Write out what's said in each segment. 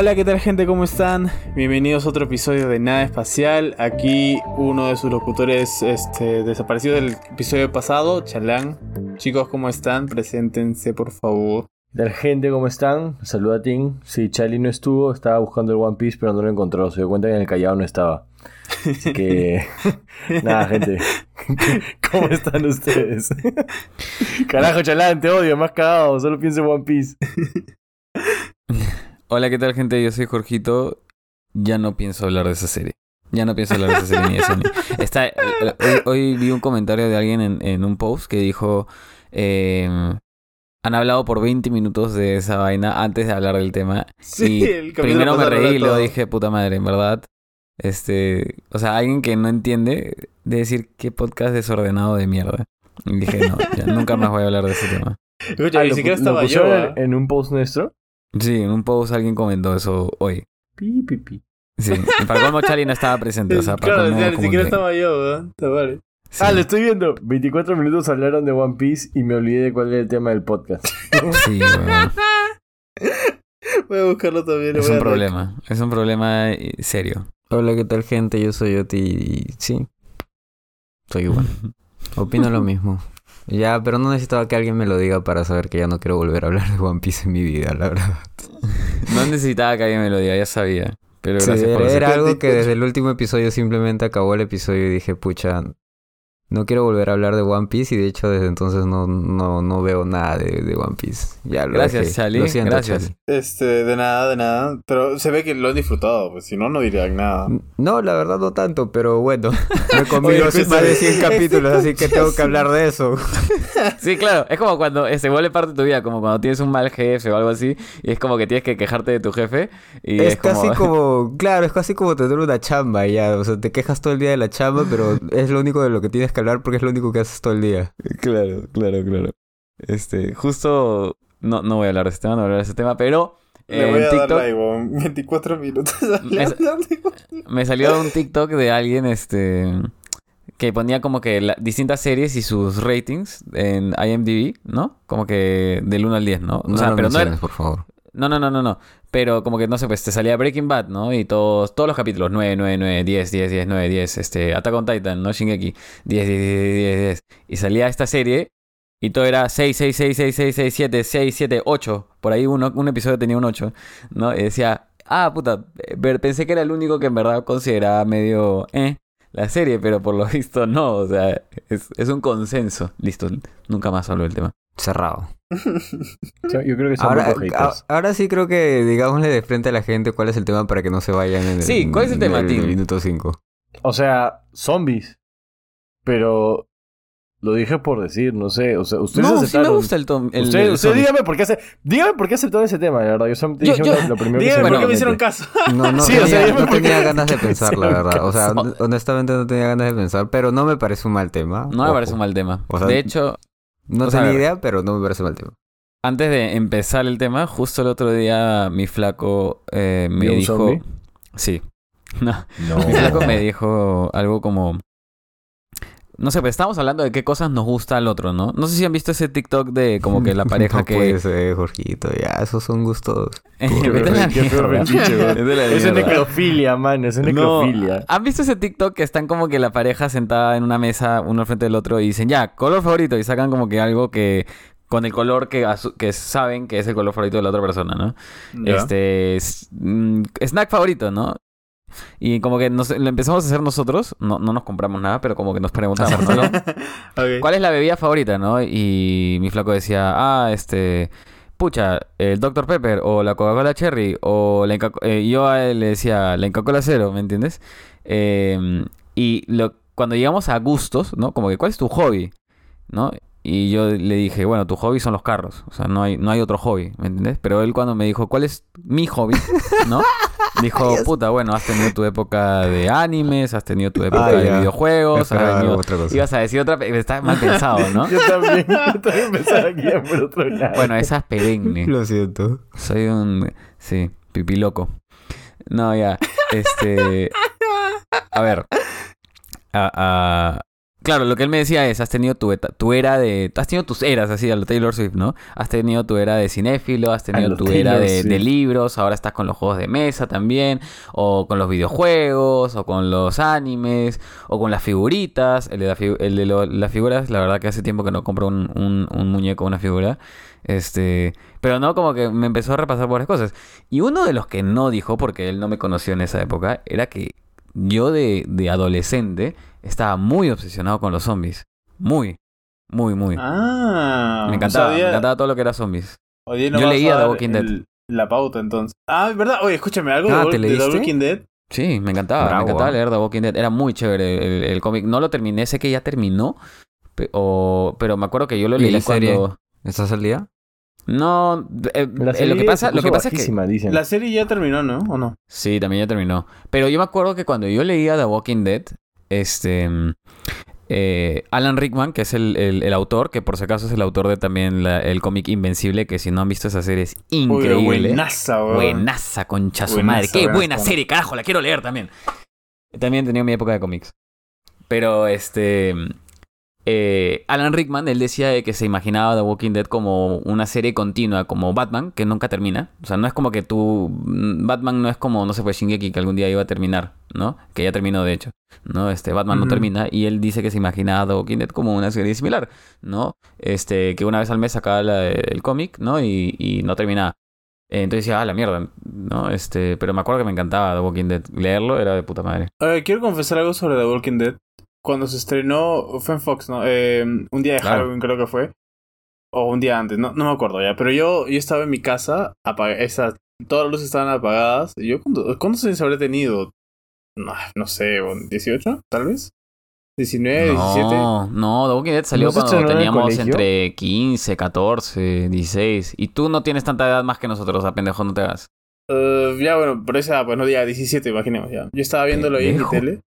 Hola, ¿qué tal gente? ¿Cómo están? Bienvenidos a otro episodio de Nada Espacial. Aquí uno de sus locutores este, desaparecido del episodio pasado, Chalán. Chicos, ¿cómo están? Preséntense, por favor. ¿Qué tal gente? ¿Cómo están? Saluda a Tim. Sí, Charlie no estuvo, estaba buscando el One Piece, pero no lo encontró. Se dio cuenta que en el Callao no estaba. Así que. Nada, gente. ¿Cómo están ustedes? Carajo, Chalán, te odio, más cagado. Solo pienso en One Piece. Hola, ¿qué tal, gente? Yo soy Jorgito. Ya no pienso hablar de esa serie. Ya no pienso hablar de esa serie ni de. Está, eh, hoy, hoy vi un comentario de alguien en, en un post que dijo: eh, Han hablado por 20 minutos de esa vaina antes de hablar del tema. Sí, y el capítulo primero me reí y luego dije: Puta madre, en verdad. Este, o sea, alguien que no entiende de decir qué podcast desordenado de mierda. Y dije: No, ya nunca más voy a hablar de ese tema. Escucha, Ah, ni lo- siquiera lo estaba yo. ¿ah? en, en un post nuestro. Sí, en un post alguien comentó eso hoy. Pi, pi, pi. Sí, para colmo Charlie no estaba presente, o sea, para claro, colmo ni siquiera que- estaba yo, ¿verdad? Está vale. sí. Ah, lo estoy viendo. 24 minutos hablaron de One Piece y me olvidé de cuál era el tema del podcast. Sí, weón. Voy a buscarlo también. Es un problema, es un problema eh, serio. Hola, ¿qué tal gente? Yo soy Oti y sí, soy igual. Opino lo mismo. Ya, pero no necesitaba que alguien me lo diga para saber que ya no quiero volver a hablar de One Piece en mi vida, la verdad. No necesitaba que alguien me lo diga, ya sabía. Pero Sí, gracias por era, decir- era algo que desde el último episodio simplemente acabó el episodio y dije, pucha, no quiero volver a hablar de One Piece y de hecho desde entonces no, no, no veo nada de, de One Piece. Ya lo Gracias, dejé. Charlie, Lo siento, gracias. Charlie. Este, de nada, de nada. Pero se ve que lo han disfrutado, pues si no, no dirían nada. No, la verdad no tanto, pero bueno, me comido más de 100 capítulos, así que tengo que hablar de eso. Sí, claro, es como cuando eh, se vuelve parte de tu vida, como cuando tienes un mal jefe o algo así, y es como que tienes que quejarte de tu jefe. Y es, Es, casi como, claro, es casi como tener una chamba ya, o sea, te quejas todo el día de la chamba, pero es lo único de lo que tienes que hablar porque es lo único que haces todo el día. Claro, claro, claro. Este, justo. No, no voy a hablar de ese tema, no voy a hablar de ese tema, pero. Le voy a dar TikTok weón. 24 minutos Es- hablando. me salió un TikTok de alguien, este. Que ponía como que la- distintas series y sus ratings en IMDb, ¿no? Como que del 1 al 10, ¿no? O No sea, lo pero no era, por favor. No, no, no, no, no. Pero como que no sé, pues te salía Breaking Bad, ¿no? Y todos, todos los capítulos, 9, 9, 9, 10, 10, 10, 9, 10, este, Attack on Titan, ¿no? Shingeki, 10, 10, 10, 10, 10. Y salía esta serie y todo era 6, 6, 6, 6, 6, 6, 7, 6, 7, 8. Por ahí uno, un episodio tenía un 8, ¿no? Y decía, ah, puta, pensé que era el único que en verdad consideraba medio, eh, la serie, pero por lo visto no, o sea, es, es un consenso. Listo, nunca más hablo del tema. Cerrado. Yo yo creo que son Ahora, a- ahora sí creo que digámosle de frente a la gente cuál es el tema para que no se vayan en el, Sí, ¿cuál es el tema, en Tim? minuto 5. O sea, zombies. Pero lo dije por decir, no sé. O sea, ustedes No, sí me aceptaron. gusta el tom. El, Usted, el usted dígame por qué hace, dígame por qué aceptaron ese tema, la verdad. Yo solamente Yo- dije yo- lo, lo primero que Dígame se por me qué me hicieron caso. No, no Sí, o sea, tenía, no tenía me ganas de pensar, la verdad. O sea, honestamente no tenía ganas de pensar, pero no me parece un mal tema. No me Ojo. parece un mal tema. O sea, de hecho, No o sea, tenía idea, pero no me parece mal tema. antes de empezar el tema, justo el otro día mi flaco eh, me ¿Vio un dijo. zombie? Sí. No. No. Mi flaco me dijo algo como. No sé, pues estábamos hablando de qué cosas nos gusta al otro, ¿no? No sé si han visto ese TikTok de como que la pareja no que. puede ser, Jorgito, ya, esos son gustos. Vete la mierda. es necrofilia, man. Es No, necrofilia. ¿Han visto ese TikTok que están como que la pareja sentada en una mesa, uno al frente del otro, y dicen, ya, color favorito, y sacan como que algo que. con el color que, que saben que es el color favorito de la otra persona, ¿no? Ya. Este. mm, snack favorito, ¿no? Y como que nos, lo empezamos a hacer nosotros, no, no nos compramos nada, pero como que nos preguntamos, ¿no? Ok. ¿Cuál es la bebida favorita, no? Y mi flaco decía, ah, este, pucha, el Dr. Pepper o la Coca-Cola Cherry o la Inca- eh, yo a él le decía la Coca-Cola Cero, ¿me entiendes? Eh, y lo, cuando llegamos a gustos, ¿no? Como que, ¿cuál es tu hobby? ¿No? Y yo le dije, bueno, tu hobby son los carros. O sea, no hay, no hay otro hobby, ¿me entiendes? Pero él cuando me dijo, ¿cuál es mi hobby? ¿No? Dijo, puta, bueno, has tenido tu época de animes, has tenido tu época Ah, de ya. videojuegos, has tenido- otra cosa. Ibas a decir otra... Está mal pensado, ¿no? Yo también, yo también pensaba que iba por otro lado. Bueno, esa es perenne. Lo siento. Soy un... Sí, pipí loco. No, ya. Este... A ver. A, a- claro, lo que él me decía es, has tenido tu, eta- tu era de... Has tenido tus eras, así, a lo Taylor Swift, ¿no? Has tenido tu era de cinéfilo, has tenido tu era de, libros, ahora estás con los juegos de mesa también, o con los videojuegos, o con los animes, o con las figuritas. El de, la fi- el de lo- las figuras, la verdad que hace tiempo que no compro un, un, un muñeco, una figura. Este, pero no, como que me empezó a repasar por varias cosas. Y uno de los que no dijo, porque él no me conoció en esa época, era que yo de, de adolescente estaba muy obsesionado con los zombies. Muy, muy, muy. Ah. me o encantaba, sea, me encantaba todo lo que era zombies. no Yo leía The Walking Dead. el- La pauta entonces. Ah, ¿verdad? Oye, escúchame, algo Ah, de, ¿te de The leíste? Walking Dead. Sí, me encantaba, Bravo, me encantaba ah. leer The Walking Dead. Era muy chévere el, el cómic. No lo terminé, sé que ya terminó, o- pero me acuerdo que yo lo ¿Y leí serie? cuando... ¿Estás al día? No, eh, La eh, serie lo que pasa, lo que pasa es que... dicen. La serie ya terminó, ¿no? ¿O no? Sí, también ya terminó. Pero yo me acuerdo que cuando yo leía The Walking Dead, este. eh, Alan Rickman, que es el, el- el autor, que por si acaso es el autor de también la- el cómic Invencible, que si no han visto esa serie es Uy, increíble. buenaza, weón. Buenaza, concha su madre. Qué buena buenaza. serie, carajo, la quiero leer también. También he tenido mi época de cómics. Pero este. Eh, Alan Rickman, él decía de que se imaginaba The Walking Dead como una serie continua, como Batman, que nunca termina. O sea, no es como que tú. mm, Batman no es como, no sé, pues Shingeki, que algún día iba a terminar, ¿no? Que ya terminó, de hecho. ¿No? Este, Batman no termina. Y él dice que se imaginaba The Walking Dead como una serie similar, ¿no? Este, que una vez al mes sacaba la- el cómic, ¿no? Y, y no terminaba. Eh, Entonces decía, ah, la mierda, ¿no? Este, pero me acuerdo que me encantaba The Walking Dead. Leerlo era de puta madre. Quiero confesar algo sobre The Walking Dead. Cuando se estrenó, fue en Fox, ¿no? Eh, un día de Claro. Halloween creo que fue. O un día antes, no, no me acuerdo ya. Pero yo, yo estaba en mi casa, apag- esa, todas las luces estaban apagadas. Y yo, ¿cuánto- ¿cuántos años habré tenido? No, no sé, ¿18 tal vez? ¿19, 17? No, no, The Walking Dead salió ¿No cuando en teníamos entre 15, 14, 16. Y tú no tienes tanta edad más que nosotros, a pendejo, no te hagas. Eh, ya, bueno, por esa, pues no diga 17, imaginemos ya. Yo estaba viéndolo ahí en mi tele.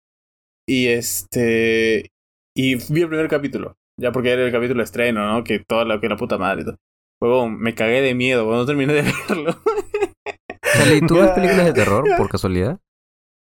Y este. Y vi el primer capítulo. Ya porque era el capítulo de estreno, ¿no? Que todo lo que la puta madre y todo. Huevón, me cagué de miedo cuando terminé de verlo. Charlie, ¿tú ves películas de terror por casualidad?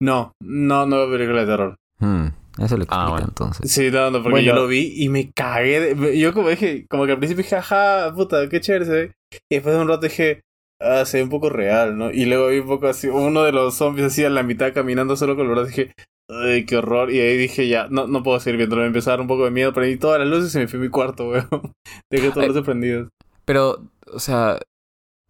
no, no, no veo películas de terror. Hmm, eso lo explica Ah, bueno. entonces. Sí, no, no, porque Bueno. yo lo vi y me cagué de... Yo como dije, como que al principio dije, ajá, puta, qué chévere se ve. Y después de un rato dije, ah, se ve un poco real, ¿no? Y luego vi un poco así, uno de los zombies así a la mitad caminando solo con los brazos, dije, ay, qué horror. Y ahí dije, ya, no, no puedo seguir viéndolo. Me empezó a dar un poco de miedo, prendí todas las luces y me fui a mi cuarto, weón. Dejé todas las luces prendidas. Pero, o sea,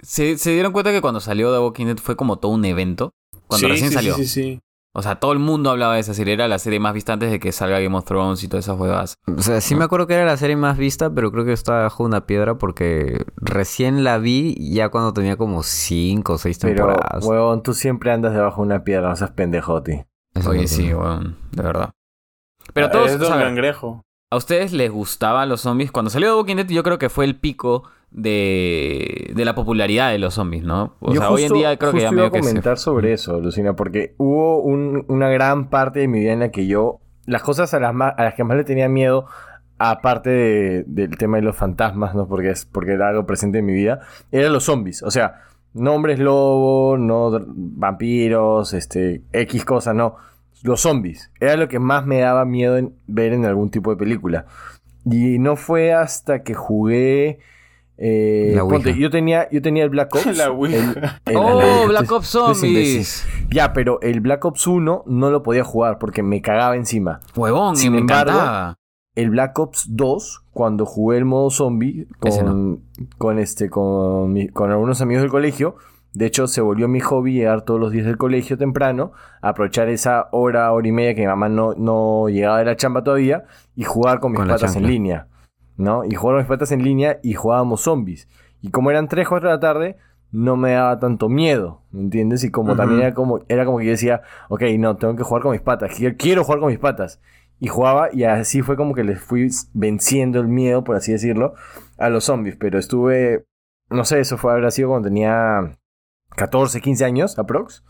¿se, se dieron cuenta que cuando salió The Walking Dead fue como todo un evento? Cuando Sí, recién sí, salió. Sí, sí, sí. O sea, todo el mundo hablaba de esa serie. Era la serie más vista antes de que salga Game of Thrones y todas esas huevas. O sea, sí me acuerdo que era la serie más vista, pero creo que estaba bajo una piedra porque recién la vi ya cuando tenía como cinco o seis Pero, temporadas. huevón, tú siempre andas debajo de una piedra, no seas pendejoti. Eso Oye, sí, weón, de verdad. Pero Ah, todos, Es Don Cangrejo. ¿a ustedes les gustaban los zombies? Cuando salió The Walking Dead yo creo que fue el pico de, de la popularidad de los zombies, ¿no? O Yo sea, hoy en día creo que ya justo iba medio a que se... comentar sobre eso, Lucina, porque hubo un- una gran parte de mi vida en la que yo, las cosas a las, ma- a las que más le tenía miedo, aparte de- del tema de los fantasmas, ¿no? Porque, es, porque era algo presente en mi vida, eran los zombies. O sea, no hombres lobo, no vampiros, este, X cosas, no. Los zombies. Era lo que más me daba miedo en ver en algún tipo de película. Y no fue hasta que jugué... eh, La ponte, yo tenía, yo tenía el Black Ops. La el- ¡Oh, el- Black Ops. Zombies! Ya, pero el Black Ops 1 no lo podía jugar porque me cagaba encima. Huevón, Sin me embargo, encantaba. El Black Ops 2, cuando jugué el modo zombie con, con, este, con, mi- con algunos amigos del colegio, de hecho se volvió mi hobby llegar todos los días del colegio temprano, aprovechar esa hora, hora y media que mi mamá no, no llegaba de la chamba todavía y jugar con mis Con patas en línea. ¿No? Y jugar con mis patas en línea y jugábamos zombies. Y como eran 3, 4 de la tarde, no me daba tanto miedo, ¿me entiendes? Y como también era como, era como que yo decía, ok, no, tengo que jugar con mis patas, quiero, quiero jugar con mis patas. Y jugaba y así fue como que les fui venciendo el miedo, por así decirlo, a los zombies. Pero estuve, no sé, eso fue, habrá sido cuando tenía 14, 15 años, aprox.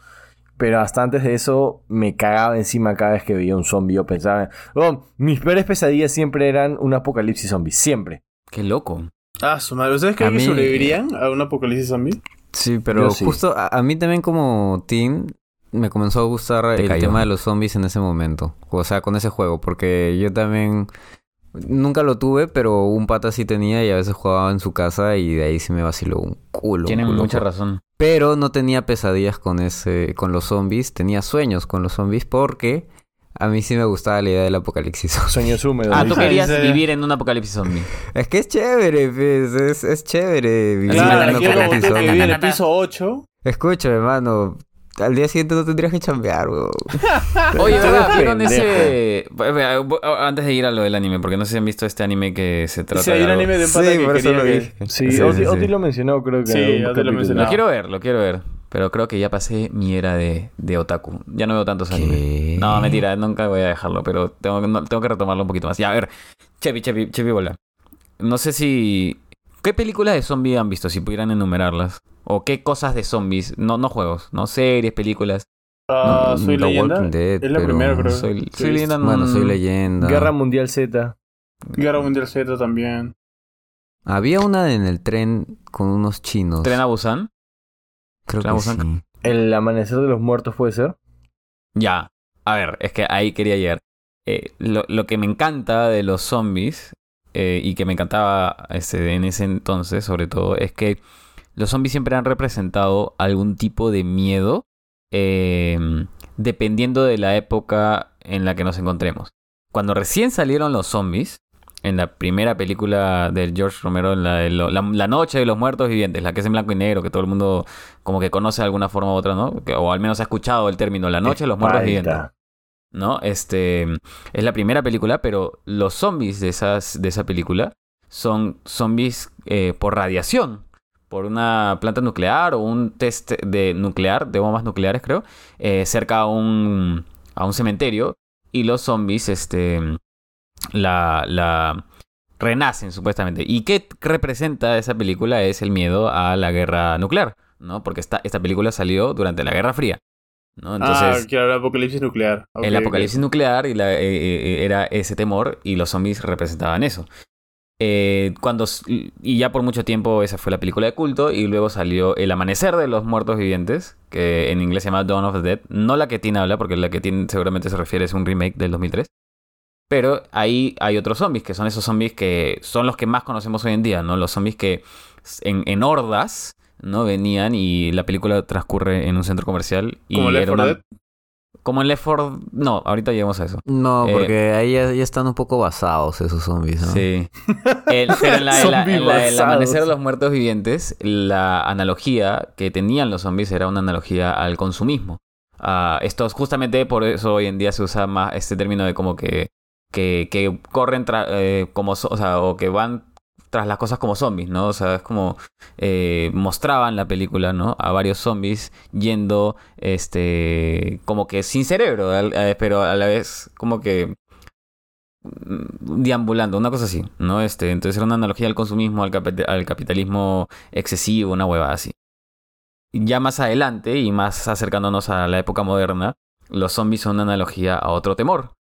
Pero hasta antes de eso me cagaba encima cada vez que veía un zombie. Yo pensaba, oh, mis peores pesadillas siempre eran un apocalipsis zombie, siempre. Qué loco. Ah, su madre. ¿Ustedes creen que mí- sobrevivirían a un apocalipsis zombie? Sí, pero sí. justo a, a mí también como teen me comenzó a gustar Te el cayó. tema de los zombies en ese momento. O sea, con ese juego. Porque yo también... Nunca lo tuve, pero un pata sí tenía y a veces jugaba en su casa y de ahí sí me vaciló un culo. un Tienen culo. mucha razón. Pero no tenía pesadillas con ese, con los zombies, tenía sueños con los zombies porque a mí sí me gustaba la idea del apocalipsis. Sueños húmedos. Ah, tú querías vivir en un apocalipsis zombie. es que es chévere, pues, es, es chévere vivir Claro, en un apocalipsis zombie. en el piso 8. Escucha, hermano, al día siguiente no tendrías que chambear, weón. Oye, ¿verdad? ¿Vieron ese...? Antes de ir a lo del anime, porque no sé si han visto este anime que se trata Sí, hay de un algo- anime de un pata Sí, que por eso lo que-. Sí, Sí, Oti, sí, sí. Oti lo mencionó, creo que Sí, en Oti lo mencionó. Lo quiero ver, lo quiero ver. Pero creo que ya pasé mi era de, de otaku. Ya no veo tantos animes. ¿Qué? No, mentira, nunca voy a dejarlo, pero tengo, no- tengo que retomarlo un poquito más. Ya, a ver, Chepi, Chepi, Chepi Bola. No sé si... ¿Qué películas de zombie han visto, si pudieran enumerarlas? ¿O qué cosas de zombies? No, no juegos, no series, películas. Ah, No, soy The leyenda. Walking Dead, es la primera, creo. Soy, Sí, soy leyenda, Bueno, soy leyenda. Guerra Mundial Z. Guerra Mundial Z también. Había una en el tren con unos chinos. ¿Tren a Busan? Creo Tren a que Busan. sí. El amanecer de los muertos puede ser. Ya. A ver, es que ahí quería llegar. Eh, lo, lo que me encanta de los zombies, eh, y que me encantaba este, en ese entonces, sobre todo, es que los zombies siempre han representado algún tipo de miedo, eh, dependiendo de la época en la que nos encontremos. Cuando recién salieron los zombies, en la primera película de George Romero, en la, de lo- la, la Noche de los Muertos Vivientes, la que es en blanco y negro, que todo el mundo como que conoce de alguna forma u otra, ¿no? Que- o al menos ha escuchado el término La Noche de los Muertos Vivientes. ¿no? Este es la primera película, pero los zombies de esas de esa película son zombies eh, por radiación, por una planta nuclear o un test de nuclear, de bombas nucleares, creo, eh, cerca a un a un cementerio y los zombies, este, la la renacen supuestamente. ¿Y qué representa esa película? Es el miedo a la guerra nuclear, ¿no? Porque esta, esta película salió durante la Guerra Fría, ¿no? Entonces, ah, claro, el apocalipsis nuclear. El apocalipsis nuclear y la- eh, eh, era ese temor y los zombies representaban eso. Eh, cuando y ya por mucho tiempo esa fue la película de culto y luego salió El amanecer de los muertos vivientes que en inglés se llama Dawn of the Dead. No la que tiene habla porque la que tiene seguramente se refiere es un remake del 2003 pero ahí hay otros zombies que son esos zombies que son los que más conocemos hoy en día no los zombies que en, en hordas no venían y la película transcurre en un centro comercial y Como Left era 4 una- Dead. Como en Left 4... No, ahorita llegamos a eso. No, Eh, porque ahí ya, ya están un poco basados esos zombies, ¿no? Sí. El- pero en, la, en la- Zombies en la- el basados. amanecer de los muertos vivientes, la analogía que tenían los zombies era una analogía al consumismo. Ah, esto es justamente por eso hoy en día se usa más este término de como que, que, que corren tra- eh, como, o sea, o que van tras las cosas como zombies, ¿no? O sea, es como eh, mostraban la película, ¿no? A varios zombies yendo, este, como que sin cerebro, eh, pero a la vez como que mm, deambulando, una cosa así, ¿no? Este, entonces era una analogía al consumismo, al, al capitalismo excesivo, una hueva así. Ya más adelante y más acercándonos a la época moderna, los zombies son una analogía a otro temor,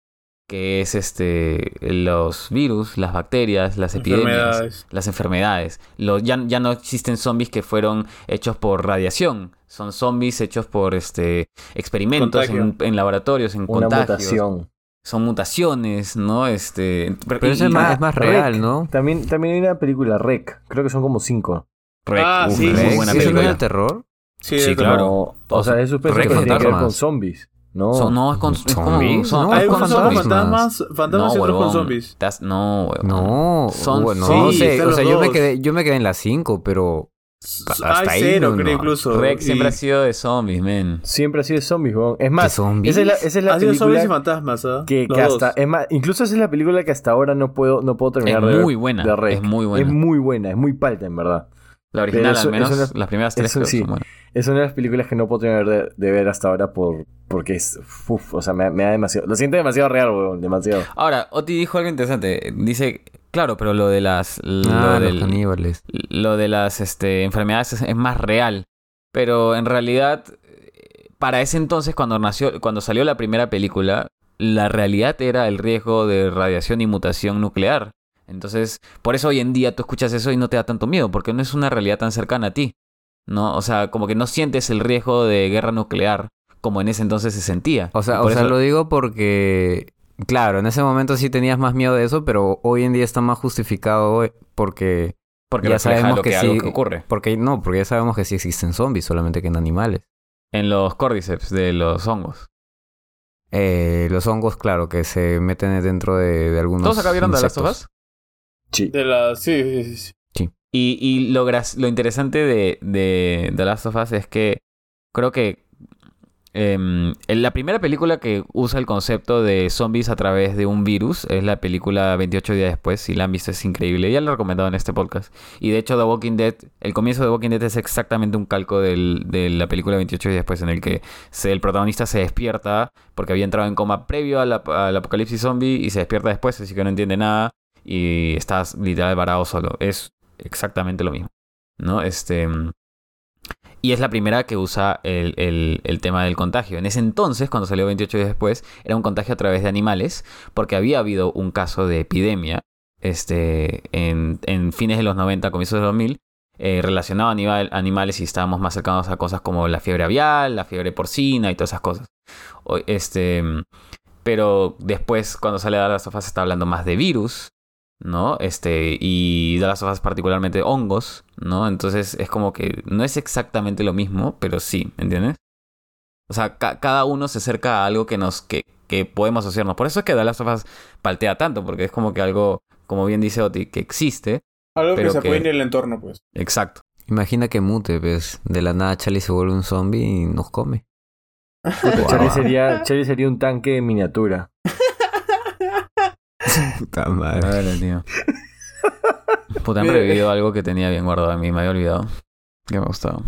que es este los virus, las bacterias, las epidemias, Enfermedades. las enfermedades. Los, ya, ya no existen zombies que fueron hechos por radiación, son zombies hechos por este experimentos en, laboratorios, en Una contagios mutación. son mutaciones, ¿no? Este, Pero y- eso es más, ah, es más Rec. real, ¿no? También, también hay una película, Rec. Creo que son como cinco. Rec, Ah, sí, muy buena sí, ¿Eso no película. es de terror? Sí, claro. o sea, es tiene que ver con zombies. No. Son- no, es, con, es como... ¿Zombies? son- No, es Hay con unos zombies. fantasmas, fantasmas y otros con huevón. zombies. Estás- no, huevón. No, Son- bueno, sí, no sé. O sea, yo me, quedé, yo me quedé en las 5, pero hasta Hay ahí cero, no, creo, no. incluso. Rec siempre Y ha sido de zombies, men. Siempre ha sido de zombies, weón. Es más, zombies? esa es la, esa es la Ha sido zombies y película fantasmas, ¿ah? que, que hasta... Es más, incluso esa es la película que hasta ahora no puedo, no puedo terminar Es de ver. muy buena, de es muy buena. Es muy buena, es muy palta, en verdad. La original, eso- al menos, las primeras tres eso creo sí. son buenas. Es una de las películas que no puedo terminar de, de ver hasta ahora por, porque es... uf, o sea, me, me da demasiado... Lo siento demasiado real, weón. Demasiado. Ahora, Oti dijo algo interesante. Dice, claro, pero lo de las... Lo, Ah, los caníbales. lo de las este, enfermedades es, es más real. Pero en realidad, para ese entonces, cuando nació, cuando salió la primera película, la realidad era el riesgo de radiación y mutación nuclear. Entonces, por eso hoy en día tú escuchas eso y no te da tanto miedo, porque no es una realidad tan cercana a ti. ¿No? O sea, como que no sientes el riesgo de guerra nuclear como en ese entonces se sentía. O sea, o sea eso- lo digo porque, claro, en ese momento sí tenías más miedo de eso, pero hoy en día está más justificado eh, porque, porque ya sabemos lo que que, algo sí- que ocurre. porque no, porque ya sabemos que sí existen zombies, solamente que en animales. En los cordyceps de los hongos. Eh, los hongos, claro, que se meten dentro de, de algunos. ¿Todos acá vieron de las insectos. Sí. De la. Sí, sí, sí, sí. Y, y lo, lo interesante de, de The Last of Us es que creo que em, en la primera película que usa el concepto de zombies a través de un virus es la película 28 días después. Si la han visto es increíble. Ya la he recomendado en este podcast. Y de hecho The Walking Dead, el comienzo de The Walking Dead es exactamente un calco del- de la película 28 días después en el que se- el protagonista se despierta porque había entrado en coma previo al apocalipsis zombie y se despierta después, así que no entiende nada y estás literal varado solo. Es exactamente lo mismo, ¿no? Este... mm, Y es la primera que usa el, el- tema del contagio. En ese entonces, cuando salió 28 días después, era un contagio a través de animales, porque había habido un caso de epidemia este, en, en fines de los 90, comienzos de los 2000, eh, relacionado a animal- animales y estábamos más cercanos a cosas como la fiebre aviar, la fiebre porcina y todas esas cosas. Este, mm, pero después, cuando sale of Us, se está hablando más de virus, ¿no? Este, y The Last of Us particularmente hongos, ¿no? Entonces es como que no es exactamente lo mismo, pero sí, ¿entiendes? O sea, ca- cada uno se acerca a algo que nos, que, que podemos asociarnos. Por eso es que The Last of Us paltea tanto, porque es como que algo, como bien dice Oti, que existe. Algo Pero que se que- apoya en el entorno, pues. Exacto. Imagina que mute, pues. De la nada Charlie se vuelve un zombie y nos come. Charlie sería, Charlie sería un tanque en miniatura. Puta madre. Madre, tío. Puta, han revivido algo que tenía bien guardado en mí, me había olvidado. Que me gustaba.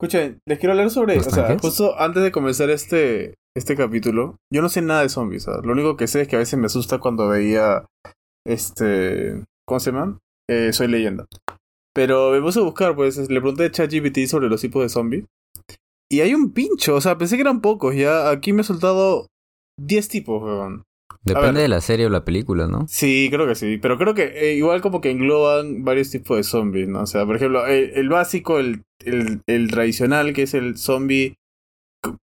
Escuchen, les quiero hablar sobre. O ¿Los sea, justo antes de comenzar este, este capítulo, yo no sé nada de zombies. ¿sabes? Lo único que sé es que a veces me asusta cuando veía. Este. ¿Cómo se llama? Eh, Soy leyenda. Pero me puse a buscar, pues le pregunté a ChatGPT sobre los tipos de zombies. Y hay un pincho, o sea, pensé que eran pocos. Ya aquí me he soltado 10 tipos, weón. Depende de la serie o la película, ¿no? Sí, creo que sí. Pero creo que eh, igual como que engloban varios tipos de zombies, ¿no? O sea, por ejemplo, el, el básico, el, el, el tradicional, que es el zombie...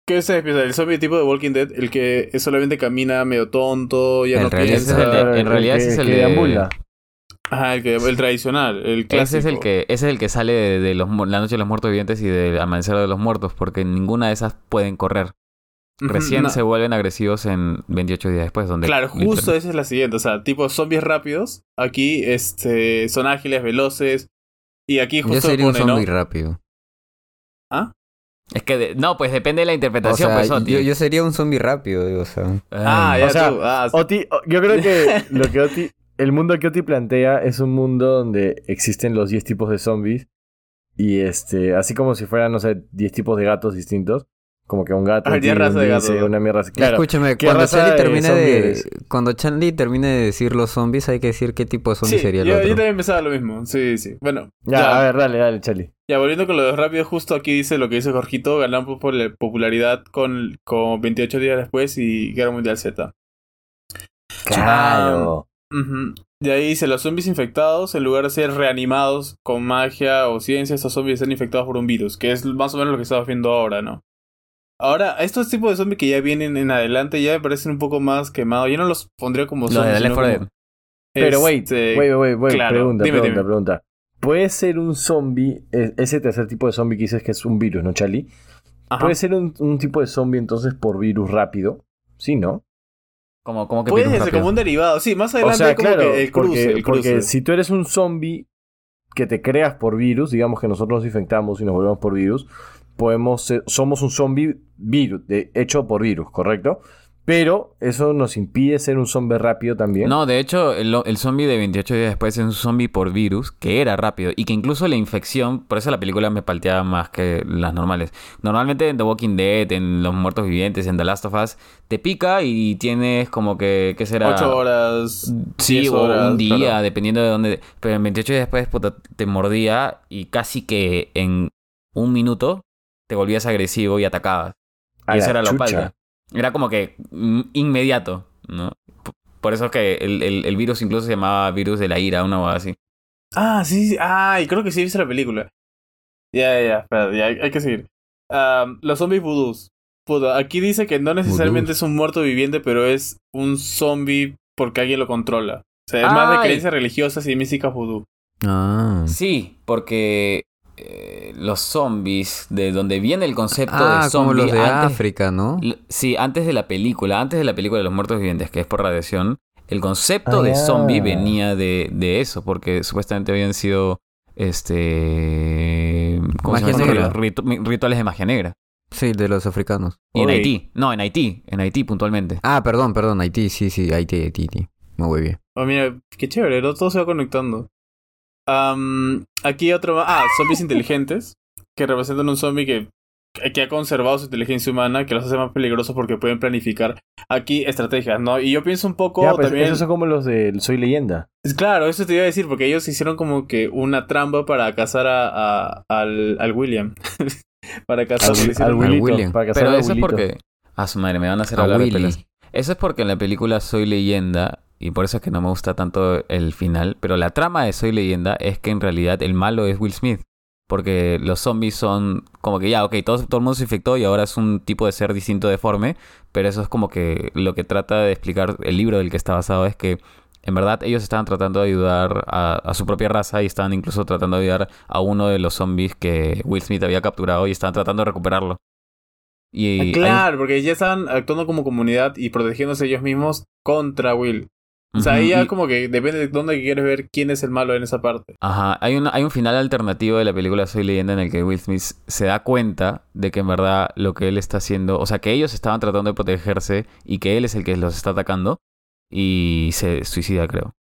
¿Qué empieza? El zombie tipo de Walking Dead, el que solamente camina medio tonto, ya no piensa. Ese es el de- en que- realidad ese es que el de- deambula. Ajá, el, que, el tradicional, el clásico. Ese es el que, ese es el que sale de, de los, mu- la noche de los muertos vivientes y del amanecer de los muertos, porque ninguna de esas pueden correr. Recién no. se vuelven agresivos en 28 días después, donde Claro, justo esa es la siguiente. O sea, tipo zombies rápidos. Aquí este, son ágiles, veloces. Y aquí Yo justo sería un zombie rápido. Es que de- no, pues depende de la O interpretación, sea, pues, Oti. yo, yo sería un zombie rápido, digo, o sea. Ah, ya o sea, tú. Ah, Oti, yo creo que lo que Oti, el mundo que Oti plantea es un mundo donde existen los 10 tipos de zombies y este, así como si fueran, no sé, 10 tipos de gatos distintos, como que un gato, Ah, un de gatos. una mierda. Claro. Escúchame, ¿qué cuando Charlie termine de. eres? Cuando Charlie termine de decir los zombies, hay que decir qué tipo de zombie Sí, sería el yo, otro. yo también pensaba lo mismo. Sí, sí. Bueno, Ya, ya, a ver, dale, dale, Charlie. ya volviendo con lo de rápido, justo aquí dice lo que dice Jorgito, ganaron por la popularidad con, con 28 días después y Guerra Mundial Z. Claro. De ahí dice, los zombies infectados, en lugar de ser reanimados con magia o ciencia, estos zombies están infectados por un virus, que es más o menos lo que estamos viendo ahora, ¿no? Ahora, estos tipos de zombies que ya vienen en adelante ya me parecen un poco más quemados. Yo no los pondría como de zombies. 4 como- Dead. Pero wait, Este, wait, wait, wait, claro, pregunta, dime, pregunta, dime. pregunta. ¿Puede ser un zombie, e- ese tercer tipo de zombie que dices que es un virus, ¿no, Charlie? ajá. ¿Puede ser un, un tipo de zombie entonces por virus rápido? Sí, ¿no? Como, como que Puede ser rápido. como un derivado. Sí, más O adelante sea, como claro, que el cruce. porque, el cruce. porque si tú eres un zombie que te creas por virus, digamos que nosotros nos infectamos y nos volvemos por virus, podemos ser- somos un zombie virus, de, hecho por virus, ¿correcto? Pero eso nos impide ser un zombie rápido también. No, de hecho, el, el zombie de 28 días después es un zombie por virus que era rápido y que incluso la infección, por eso la película me palteaba más que las normales. Normalmente en The Walking Dead, en Los Muertos Vivientes, en The Last of Us, te pica y tienes como que, ¿qué será? 8 horas. Sí, 10 o horas, un día, claro. dependiendo de dónde. Pero en 28 días después puta, te mordía y casi que en un minuto te volvías agresivo y atacabas. A Y eso era lo chucha. palta. Era como que mm, inmediato, ¿no? Por eso es que el, el- el virus incluso se llamaba virus de la ira, una cosa así. Ah, sí, sí. Ah, y creo que sí viste la película. Ya, ya, ya. Espera, ya, hay, hay que seguir. Los zombies voodoos. Puta, aquí dice que no necesariamente es un muerto viviente, pero es un zombie porque alguien lo controla. O sea, es más de creencias religiosas y místicas vudú. Ah. Sí, porque eh, los zombies, de donde viene el concepto Ah, de como zombie los de antes, África, ¿no? Sí, antes de la película, antes de la película de los muertos vivientes, que es por radiación, el concepto Ah, de zombie venía de, de eso, porque supuestamente habían sido este ¿cómo se Magia llama? Ritu- rituales de magia negra. Sí, de los africanos. Y en. Haití, no, en Haití, en Haití puntualmente. Ah, perdón, perdón, Haití, sí, sí, Haití, Haití, Haití. Me voy bien. Oh, mira, qué chévere, todo se va conectando. Aquí otro más. Ah, zombies inteligentes, que representan un zombie que, que ha conservado su inteligencia humana, que los hace más peligrosos porque pueden planificar aquí estrategias, ¿no? Y yo pienso un poco Ya, pues también. esos son como los de Soy Leyenda. Claro, eso te iba a decir, porque ellos hicieron como que una trampa para cazar a, a- al, al William. para cazarlo. Al, al Willito, William. para cazar Pero al eso es porque a su madre me van a hacer A hablar de Willy. pelas. Eso es porque en la película Soy Leyenda, y por eso es que no me gusta tanto el final, pero la trama de Soy Leyenda es que en realidad el malo es Will Smith. Porque los zombies son como que ya, ok, todo, todo el mundo se infectó y ahora es un tipo de ser distinto deforme, pero eso es como que lo que trata de explicar el libro del que está basado es que en verdad ellos estaban tratando de ayudar a, a su propia raza y estaban incluso tratando de ayudar a uno de los zombies que Will Smith había capturado y estaban tratando de recuperarlo. Y Ah, hay claro, porque ya estaban actuando como comunidad y protegiéndose ellos mismos contra Will. O sea, ahí ya y- como que depende de dónde quieres ver quién es el malo en esa parte. Ajá, hay un, hay un final alternativo de la película Soy Leyenda en el que Will Smith se da cuenta de que en verdad lo que él está haciendo, o sea, que ellos estaban tratando de protegerse y que él es el que los está atacando y se suicida, creo.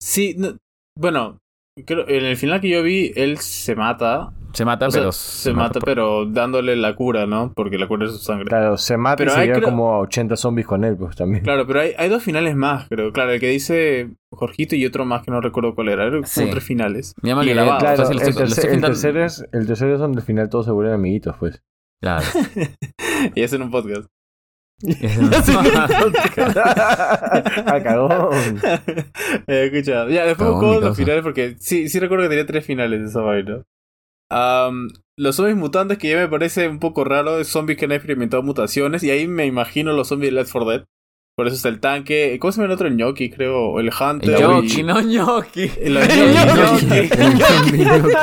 Sí, no- bueno, creo, en el final que yo vi, él se mata. Se mata, O sea, pero se, mata, por- pero dándole la cura, ¿no? Porque la cura es su sangre. Claro, Claro, se mata Pero y se hay lleva creo- como a 80 zombies con él, pues también. pero hay, hay dos finales más, creo. Claro, el que dice Jorgito y otro más que no recuerdo cuál era. Como Sí. tres finales. Grabado. Claro, el, tercer, estoy tercero es, el tercero es donde al final todos se vuelven amiguitos, pues. Claro. y es en un podcast. ah, cagón. Eh, escucha, ya, después Cagón, busco los finales porque sí, sí recuerdo que tenía tres finales de esa vaina. Am, los zombies mutantes que ya me parece un poco raro, es zombies que han experimentado mutaciones y ahí me imagino los zombies de Left 4 Dead. Por eso está el tanque, ¿cómo se llama el otro? El gnocchi, creo, el hunter. El y- Yoki, no ñoqui. y los El gnocchi. gnocchi. El zombie gnocchi.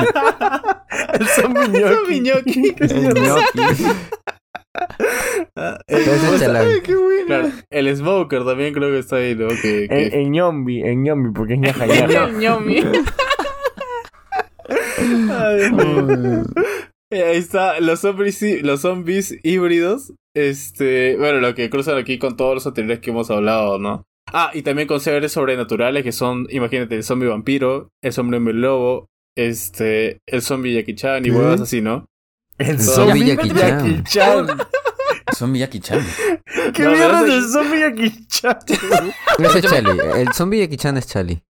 El zombie El zombie gnocchi. El gnocchi. Ah, el- claro, el smoker también creo que está ahí, ¿no? Que, que- En, en ñombi, en ñombi, porque es ñaja ñaja. Mío. Eh, Ahí está, los zombies, los zombies híbridos. Este, bueno, lo que cruzan aquí con todos los anteriores que hemos hablado, ¿no? Ah, y también con seres sobrenaturales que son, imagínate, el zombie vampiro, el zombie lobo, este, el zombie Jackie Chan y huevas así, ¿no? El zombie Jackie Jackie Chan. Chan. Son Miyaki-chan. ¿Qué No, mierda es el zombie Jackie Chan? Ese es Charlie. El zombie Jackie Chan es Charlie.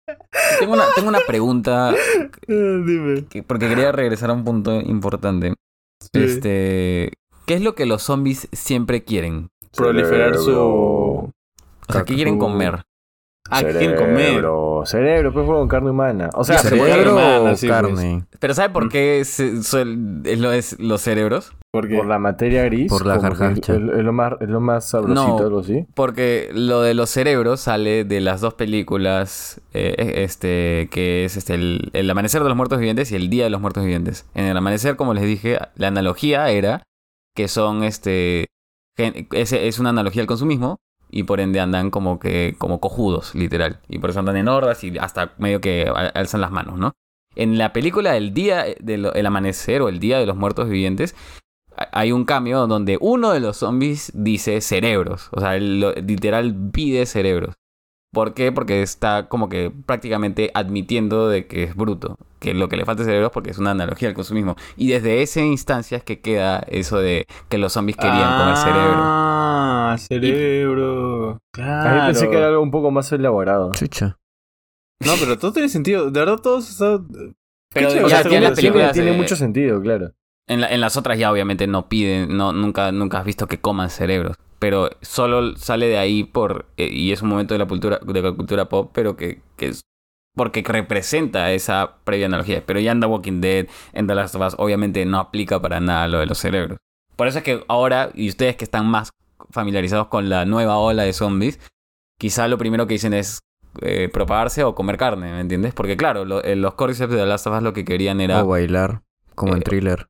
Tengo una, tengo una pregunta Ah, Dime. que- porque quería regresar a un punto importante. Sí. Este, ¿qué es lo que los zombies siempre quieren? Proliferar su. O sea, ¿qué quieren comer? Ah, ¿qué quieren comer? Cerebro, cerebro, pues con carne humana. O sea, Sí, se puede- cerebro. ¿Cerebro hermana, o sí, pues. carne? Pero ¿sabe por Mm. qué se- es lo es los cerebros? Porque por la materia gris. Por la que es, lo más, es lo más sabrosito, No. algo así. Porque lo de los cerebros sale de las dos películas, eh, este, que es este, el, el Amanecer de los Muertos Vivientes y el Día de los Muertos Vivientes. En el Amanecer, como les dije, la analogía era que son, este, gen- ese es una analogía al consumismo y por ende andan como que, como cojudos, literal. Y por eso andan en hordas y hasta medio que al- alzan las manos, ¿no? En la película El Día del Amanecer o El Día de los Muertos Vivientes, hay un cambio donde uno de los zombies dice cerebros. O sea, él lo- literal pide cerebros. ¿Por qué? Porque está como que prácticamente admitiendo de que es bruto. Que lo que le falta es cerebros porque es una analogía al consumismo. Y desde esa instancia es que queda eso de que los zombies querían comer cerebro. Ah, cerebro. A mí Claro. pensé que era algo un poco más elaborado. Chucha. No, pero todo tiene sentido. De verdad, todo está. Pero ya chévere, tiene tiene- las películas tiene mucho sentido, claro. En, la- en las otras ya obviamente no piden, no, nunca, nunca has visto que coman cerebros. Pero solo sale de ahí por. eh, y es un momento de la cultura, de la cultura pop, pero que, que es. Porque representa esa previa analogía. Pero ya en The Walking Dead, en The Last of Us, obviamente no aplica para nada lo de los cerebros. Por eso es que ahora, y ustedes que están más familiarizados con la nueva ola de zombies, quizá lo primero que dicen es eh, propagarse o comer carne, ¿me entiendes? Porque claro, lo- eh, los cordyceps de The Last of Us lo que querían era... O bailar, como en Eh, thriller.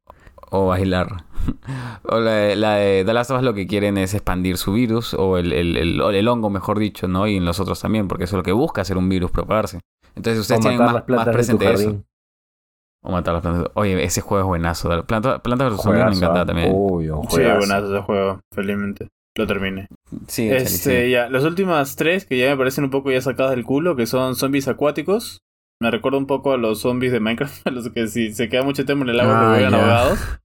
O bailar. o la, de- la de The Last of Us lo que quieren es expandir su virus, o el, el, el- hongo, mejor dicho, ¿no? Y en los otros también, porque eso es lo que busca hacer un virus, propagarse. Entonces ustedes tienen más, las más presente eso. O matar las plantas. Oye, ese juego es buenazo. Planta, Plantas vs. Zombies me encanta ah. también. Obvio, Sí, juegazo. buenazo ese juego, felizmente. Lo terminé. Sí, Este, sí. ya, las últimas tres que ya me parecen un poco ya sacadas del culo, que son zombies acuáticos. Me recuerda un poco a los zombies de Minecraft, a los que si se queda mucho tiempo en el agua Ah, juegan ya. ahogados.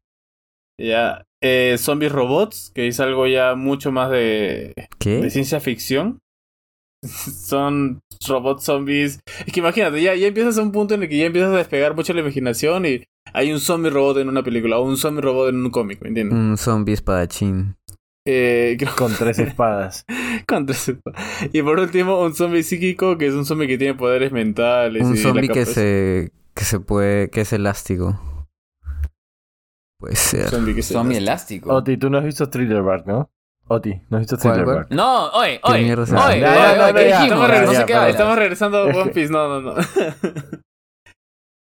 Ya, eh, zombies robots, que es algo ya mucho más de, ciencia ficción. son robots zombies. Es que imagínate, ya, ya empiezas a un punto en el que ya empiezas a despegar mucho la imaginación y hay un zombie robot en una película o un zombie robot en un cómic, ¿me entiendes? Un zombie espadachín. Eh, creo Con tres espadas. Contra ese- Y por último, un zombie psíquico, que es un zombie que tiene poderes mentales. Un zombie que se, que se puede, que es elástico. Puede ser. zombie que Zombie elástico. Oti, tú no has visto Thriller Bark, ¿no? Oti, ¿no has visto ¿Cuál, Thriller? Bark? No, oye, ¿Qué oye, oye, oye, oye, ya, ¿qué ya, dijimos? Estamos,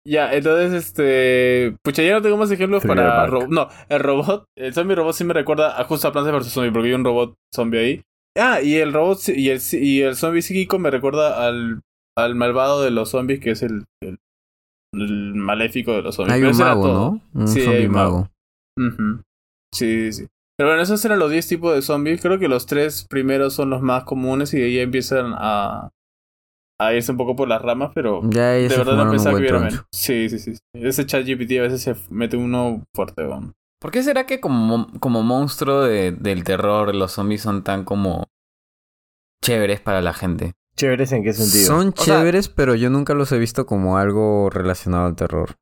ya, entonces, este. Pucha, ya no tengo más ejemplos Thriller para. Ro- no, el robot, el zombie robot sí me recuerda a justo a Plantas vs Zombie, porque hay un robot zombie ahí. Ah, y el robot y el, y el zombie psíquico me recuerda al, al malvado de los zombies, que es el, el, el maléfico de los zombies. Hay Pero un mago, todo. ¿no? Un Sí, hay zombie un mago. mago. Sí, sí. Pero bueno, esos eran los 10 tipos de zombies. Creo que los tres primeros son los más comunes y de ahí empiezan a, a irse un poco por las ramas, pero Ya de verdad no pensaba que hubiera menos. Sí, sí, sí. sí. Ese chat GPT a veces se mete uno fuerte, weón. ¿Por qué será que como, como monstruo de- del terror los zombies son tan como chéveres para la gente? ¿Chéveres en qué sentido? Son O sea- chéveres, pero yo nunca los he visto como algo relacionado al terror.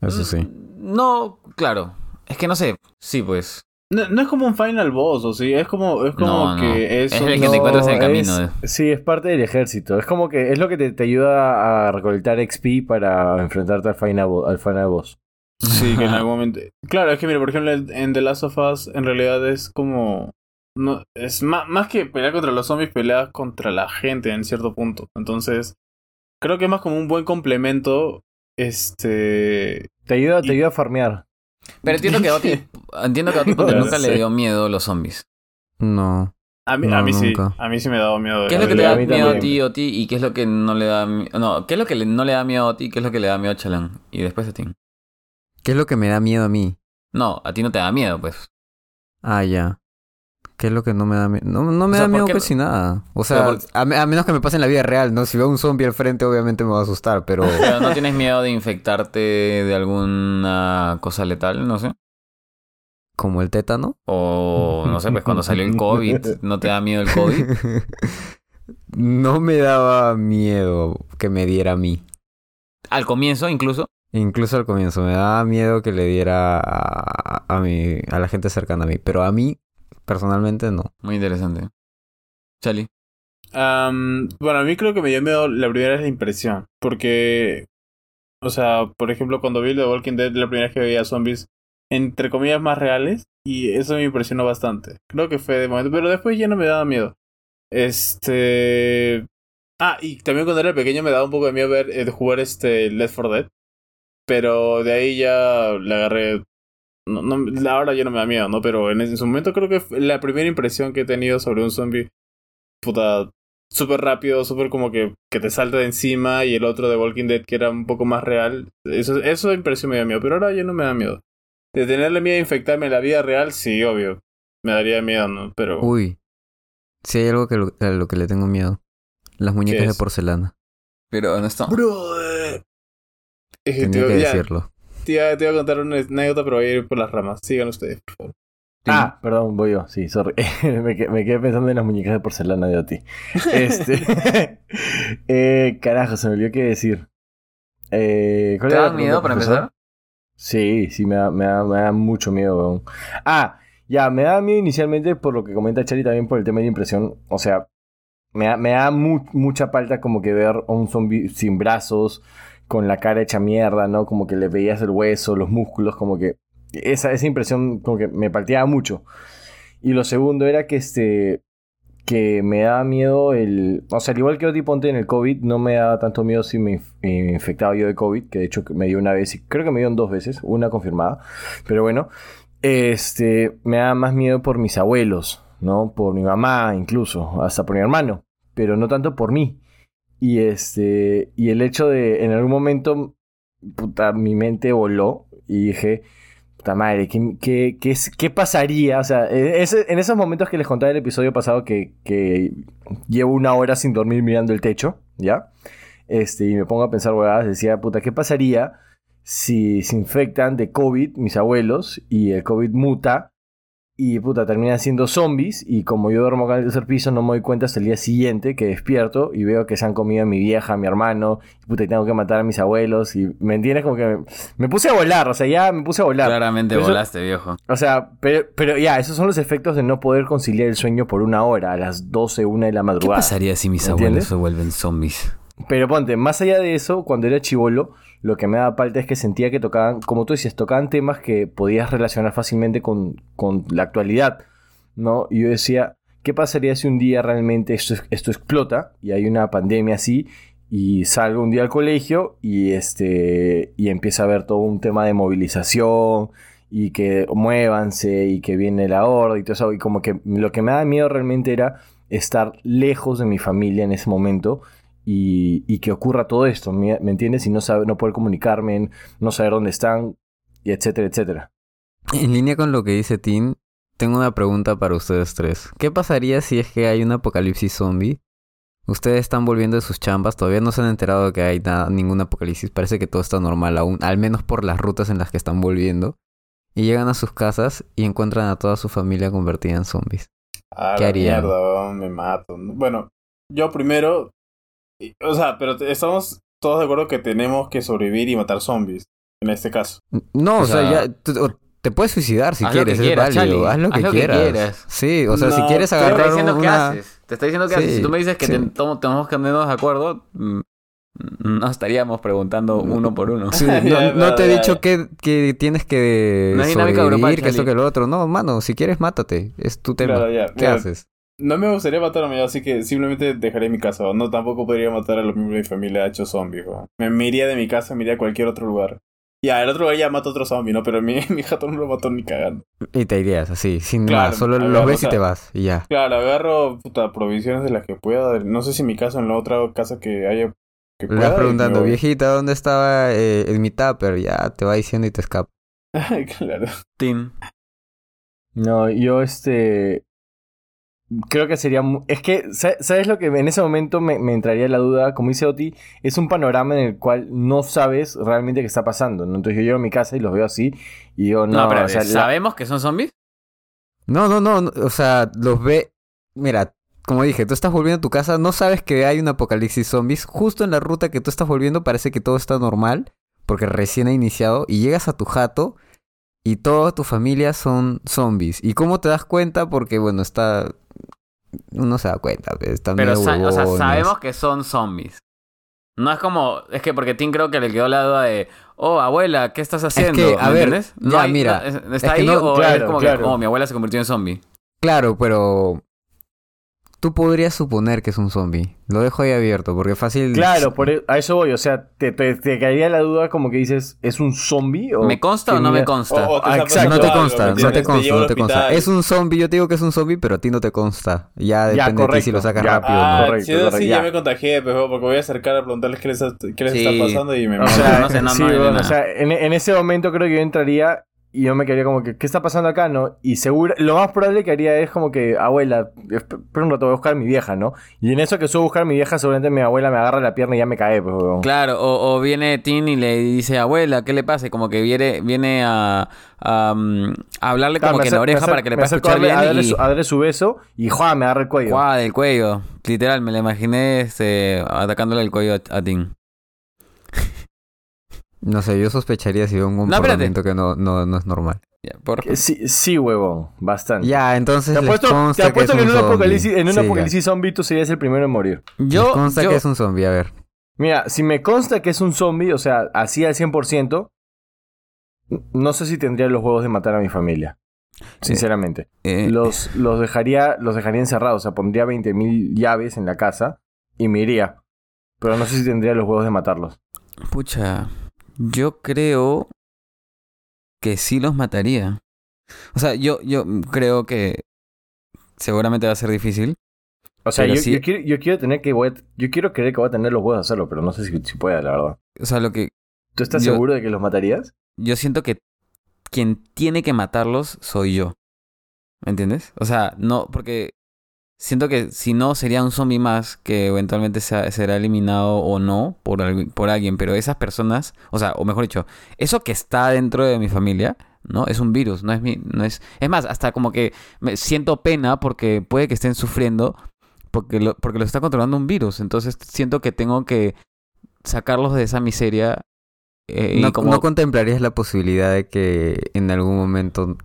Eso sí. Mm, No, claro. Es que no sé. Sí, pues. No, no es como un final boss, o sí, es como, es como No, no. que es, Es el que te encuentras en el camino, es- sí, es parte del ejército. Es como que es lo que te, te ayuda a recolectar XP para enfrentarte al final, al final boss. Sí, que en algún momento. Claro, es que mira, por ejemplo, en The Last of Us, en realidad es como. No, es más, más que pelear contra los zombies, peleas contra la gente en cierto punto. Entonces, creo que es más como un buen complemento. Este. Te ayuda, te ayuda a farmear. Pero entiendo que a Oti, entiendo que a Oti Ya nunca le dio miedo los zombies. No. A mí, No, a mí sí. A mí sí me ha dado miedo. ¿Qué es lo que mí- da a mí miedo a ti, Oti? ¿Y qué es lo que no le da miedo? No, ¿qué es lo que le- no le da miedo a ti? ¿Qué es lo que le da miedo a Chalan? Y después a ti. ¿Qué es lo que me da miedo a mí? No, a ti no te da miedo, pues. Ah, ya. ¿Qué es lo que no me da miedo? No, no me O sea, da miedo ¿por qué- casi nada. O sea, por- a, me- a menos que me pase en la vida real, ¿no? Si veo un zombie al frente, obviamente me va a asustar, pero... Pero no tienes miedo de infectarte de alguna cosa letal, no sé. ¿Como el tétano? O no sé, pues cuando salió el COVID, ¿no te da miedo el COVID? no me daba miedo que me diera a mí. Al comienzo, incluso. Incluso al comienzo, me daba miedo que le diera a, a, mi, a la gente cercana a mí. Pero a mí, personalmente, no. Muy interesante. Chali. Am, bueno, a mí creo que me dio miedo la primera es la impresión. Porque, o sea, por ejemplo, cuando vi The Walking Dead, la primera vez que veía zombies, entre comillas, más reales, y eso me impresionó bastante. Creo que fue de momento, pero después ya no me daba miedo. Este. Ah, y también cuando era pequeño me daba un poco de miedo ver eh, jugar este Left 4 Dead. Pero de ahí ya le agarré. No, no, ahora ya no me da miedo, ¿no? Pero en, ese- en su momento creo que la primera impresión que he tenido sobre un zombie. Puta. Súper rápido, súper como que, que te salta de encima. Y el otro de Walking Dead que era un poco más real. Eso, eso impresión me da miedo. Pero ahora ya no me da miedo. De tenerle miedo a infectarme en la vida real, sí, obvio. Me daría miedo, ¿no? Pero. Uy. Si hay algo que lo, a lo que le tengo miedo. Las muñecas de porcelana. Pero no está. Es que Tenía te, que ya, decirlo. Te iba- te iba a contar una anécdota, pero voy a ir por las ramas. Sigan ustedes, por favor. Ah, perdón, voy yo. Sí, sorry. me, que- me quedé pensando en las muñecas de porcelana de Oti. Este. eh, carajo, se me olvidó qué decir. Eh, ¿cuál ¿Te da miedo para profesor? empezar? Sí, sí, me da, me da, me da mucho miedo, weón. Ah, ya, me da miedo inicialmente por lo que comenta Charlie también por el tema de impresión. O sea, me da, me da mu- mucha palta como que ver a un zombie sin brazos, con la cara hecha mierda, ¿no? Como que le veías el hueso, los músculos, como que esa, esa impresión como que me palteaba mucho. Y lo segundo era que este que me daba miedo el... O sea, al igual que Oti Ponte en el COVID, no me daba tanto miedo si me, me infectaba yo de COVID, que de hecho me dio una vez, y creo que me dieron dos veces, una confirmada. Pero bueno, este, me daba más miedo por mis abuelos, ¿no? Por mi mamá incluso, hasta por mi hermano, pero no tanto por mí. Y este, y el hecho de, en algún momento, puta, mi mente voló y dije, puta madre, ¿qué, qué, qué, pasaría? O sea, en, ese- en esos momentos que les contaba el episodio pasado que, que llevo una hora sin dormir mirando el techo, ¿ya? Este, y me pongo a pensar, huevadas, decía, puta, ¿qué pasaría si se infectan de COVID mis abuelos y el COVID muta y puta terminan siendo zombies y como yo duermo acá en el tercer piso no me doy cuenta hasta el día siguiente que despierto y veo que se han comido a mi vieja, a mi hermano y puta y tengo que matar a mis abuelos y me entiendes como que me, me puse a volar, o sea, ya me puse a volar. Claramente Pero eso- volaste, viejo. O sea, pero, pero ya, esos son los efectos de no poder conciliar el sueño por una hora, a las 12, una de la ¿Qué madrugada. pasaría si mis ¿Me abuelos entiendes? se vuelven zombies? Pero ponte, más allá de eso, cuando era chivolo, lo que me daba palta es que sentía que tocaban, como tú decías, tocaban temas que podías relacionar fácilmente con, con la actualidad, ¿no? Y yo decía, ¿qué pasaría si un día realmente esto, esto explota y hay una pandemia así y salgo un día al colegio y, este, y empieza a haber todo un tema de movilización y que muévanse y que viene la horda y todo eso? Y como que lo que me daba miedo realmente era estar lejos de mi familia en ese momento y, y que ocurra todo esto, ¿me, me entiendes? Y no, saber, no poder comunicarme, no saber dónde están, y etcétera, etcétera. En línea con lo que dice Tim, tengo una pregunta para ustedes tres. ¿Qué pasaría si es que hay un apocalipsis zombie? Ustedes están volviendo de sus chambas, todavía no se han enterado de que hay nada, ningún apocalipsis, parece que todo está normal aún, al menos por las rutas en las que están volviendo. Y llegan a sus casas y encuentran a toda su familia convertida en zombies. Ah, ¿Qué harían? Mierda, me mato. Bueno, yo primero. O sea, pero estamos todos de acuerdo que tenemos que sobrevivir y matar zombies. En este caso. No, o, O sea, sea, ya te puedes suicidar si haz quieres, es válido, haz lo que, haz lo que quieras. Sí, o sea, si quieres pero Te agarrar está diciendo qué una... haces. Te está diciendo qué Sí, haces. Si tú me dices que sí. te- tomo- tenemos que ponernos de acuerdo, mm, no estaríamos preguntando uno por uno. Sí, no, te he dicho que, que tienes que No hay dinámica sobrevivir, grupal, que esto que lo otro. No, mano, si quieres, mátate. Es tu tema. Claro, ya. ¿Qué Mira, haces? No me gustaría matarme, así que simplemente dejaré mi casa. No, tampoco podría matar a los miembros de mi familia hecho zombies. Me, iría de mi casa, me iría a cualquier otro lugar. Ya, el otro lugar ya mato otro zombie, ¿no? Pero mi, mi gato no lo mató ni cagando. Y te irías así, sin Claro, más. Solo a los o ves y te vas. Y ya. Claro, agarro puta, provisiones de las que pueda. No sé si en mi casa o en la otra casa que haya. Que Le vas y preguntando, viejita, ¿dónde estaba eh, el mi tupper? Ya te va diciendo y te escapa. claro. Tim. No, yo este... Creo que sería... mu- Es que, sa- ¿sabes lo que en ese momento me, me entraría la duda? Como dice Oti, es un panorama en el cual no sabes realmente qué está pasando. ¿no? Entonces yo llego a mi casa y los veo así y digo, no, No, pero o sea, la- ¿sabemos que son zombies? No, no, no, no, o sea, los ve... Mira, como dije, tú estás volviendo a tu casa, no sabes que hay un apocalipsis zombies. Justo en la ruta que tú estás volviendo parece que todo está normal, porque recién ha iniciado, y llegas a tu jato y toda tu familia son zombies. ¿Y cómo te das cuenta? Porque, bueno, está... Uno se da cuenta, pues, están Pero, sa- o sea, sabemos que son zombies. No es como. Es que porque Tim creo que le quedó la duda de. Oh, abuela, ¿qué estás haciendo? que, a ¿Me ver, entiendes? No ya, hay- mira, no, es- es ¿Está ahí no- o claro, es como claro. que. Oh, mi abuela se convirtió en zombie? Claro, pero... Tú podrías suponer que es un zombie. Lo dejo ahí abierto, porque fácil... Claro, por e- a eso voy. O sea, te, te, te caería la duda como que dices, ¿es un zombie? O ¿Me consta o no me consta? O- o te Ah, exacto. No te consta, ¿me no te consta, no te consta. Es un zombie, yo te digo que es un zombie, pero a ti no te consta. Ya Ya, depende de ti si lo sacas ya. rápido Ah, no. correcto, sí, correcto, ya ya. me contagié, pero porque voy a acercar a preguntarles qué les, qué les Sí. está pasando y me O sea, no sé, no, sí, no hay de bueno, nada. o sea, en, en ese momento creo que yo entraría y yo me quedaría como que, ¿qué está pasando acá, no? Y seguro, lo más probable que haría es como que, abuela, espera un rato, voy a buscar a mi vieja, ¿no? Y en eso que subo a buscar a mi vieja, seguramente mi abuela me agarra la pierna y ya me cae, pues, weón. Claro, o, o viene Tim y le dice, abuela, ¿qué le pasa? Y Como que viene, viene a, a, a hablarle Claro, como que en la oreja para que le pueda escuchar a darle, bien a darle y... su, a darle su beso y ¡juá! me agarra el cuello. Guau, del cuello. Literal, me la imaginé este, atacándole el cuello a, a Tim. No sé, yo sospecharía si veo un No, comportamiento que no, no, no es normal. Ya, por... Sí, sí, huevón, bastante. Ya, entonces Te apuesto, consta te apuesto que, en un un apocalipsis, zombie. en un Sí, apocalipsis zombie tú serías el primero en morir. Les Yo, consta yo- que es un zombie, a ver. Mira, si me consta que es un zombie, o sea, así al 100%, no sé si tendría los huevos de matar a mi familia. Sinceramente. Eh, Los, los, dejaría, los dejaría encerrados. O sea, pondría 20.000 llaves en la casa y me iría. Pero no sé si tendría los huevos de matarlos. Pucha, yo creo que sí los mataría. O sea, yo, yo creo que seguramente va a ser difícil. O sea, yo, sí- yo quiero, yo quiero tener que voy a- yo quiero creer que voy a tener los huevos de hacerlo, pero no sé si, si pueda, la verdad. O sea, lo que ¿Tú estás Yo- seguro de que los matarías? yo siento que quien tiene que matarlos soy yo. ¿Me entiendes? O sea, no, porque siento que si no sería un zombie más que eventualmente sea- será eliminado o no por, por alguien, pero esas personas, o sea, o mejor dicho, eso que está dentro de mi familia, ¿no? Es un virus, no es mi, no es, es más, hasta como que me siento pena porque puede que estén sufriendo porque lo, porque lo está controlando un virus, entonces siento que tengo que sacarlos de esa miseria. Eh, y no, como- no contemplarías la posibilidad de que en algún momento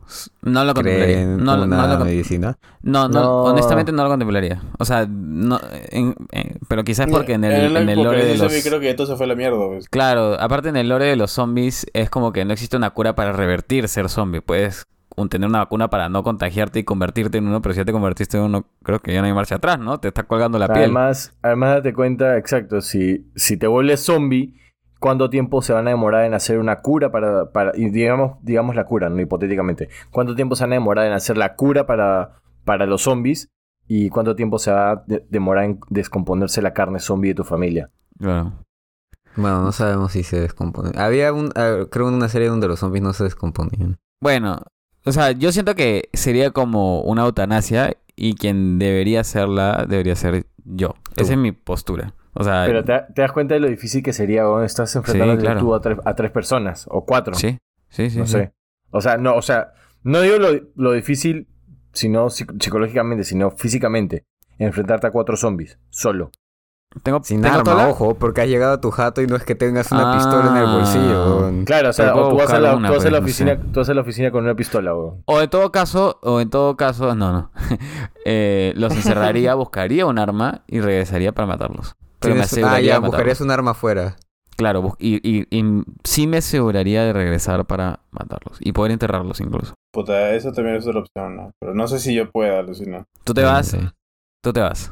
No lo contemplaría. creen No, no, una lo medicina? no, no, No. honestamente no lo contemplaría. O sea, no, en- en- pero quizás porque en el, En en el lore de los... creo que esto se fue la mierda, pues. Claro, aparte en el lore de los zombies es como que no existe una cura para revertir ser zombie. Puedes tener una vacuna para no contagiarte y convertirte en uno, pero si ya te convertiste en uno, creo que ya no hay marcha atrás, ¿no? Te está colgando la piel. Además, además date cuenta, exacto, si, si te vuelves zombie, ¿cuánto tiempo se van a demorar en hacer una cura para, para y digamos, digamos la cura, no hipotéticamente? ¿Cuánto tiempo se van a demorar en hacer la cura para, para los zombies? ¿Y cuánto tiempo se va a de- demorar en descomponerse la carne zombie de tu familia? Claro. Bueno, no sabemos si se descompone. Había un, creo una serie donde los zombies no se descomponían. Bueno, o sea, yo siento que sería como una eutanasia y quien debería hacerla debería ser yo. Tú. Esa es mi postura. O sea, Pero te, te das cuenta de lo difícil que sería cuando estás enfrentando claro. tú a, tres, a tres personas o cuatro. sí, sí, sí. no sí. sé. O sea, no, o sea, no digo lo, lo difícil, sino psic- psicológicamente, sino físicamente. Enfrentarte a cuatro zombies, solo. Tengo, Sin tengo arma, la- ojo, porque has llegado a tu jato y no es que tengas una Ah. pistola en el bolsillo. Claro, o sea, o tú vas, a la, una, tú vas a la no oficina, sé. tú vas a la oficina con una pistola, weón. O en todo caso, o en todo caso, no, no. Eh, los encerraría, buscaría un arma y regresaría para matarlos. Pero me Tienes- ah, aseguraría ya, de buscarías un arma afuera. Claro, y, y, y sí me aseguraría de regresar para matarlos y poder enterrarlos incluso. Puta, eso también es otra opción, ¿no? Pero no sé si yo pueda, alucinar. Tú te vas, Sí. tú te vas.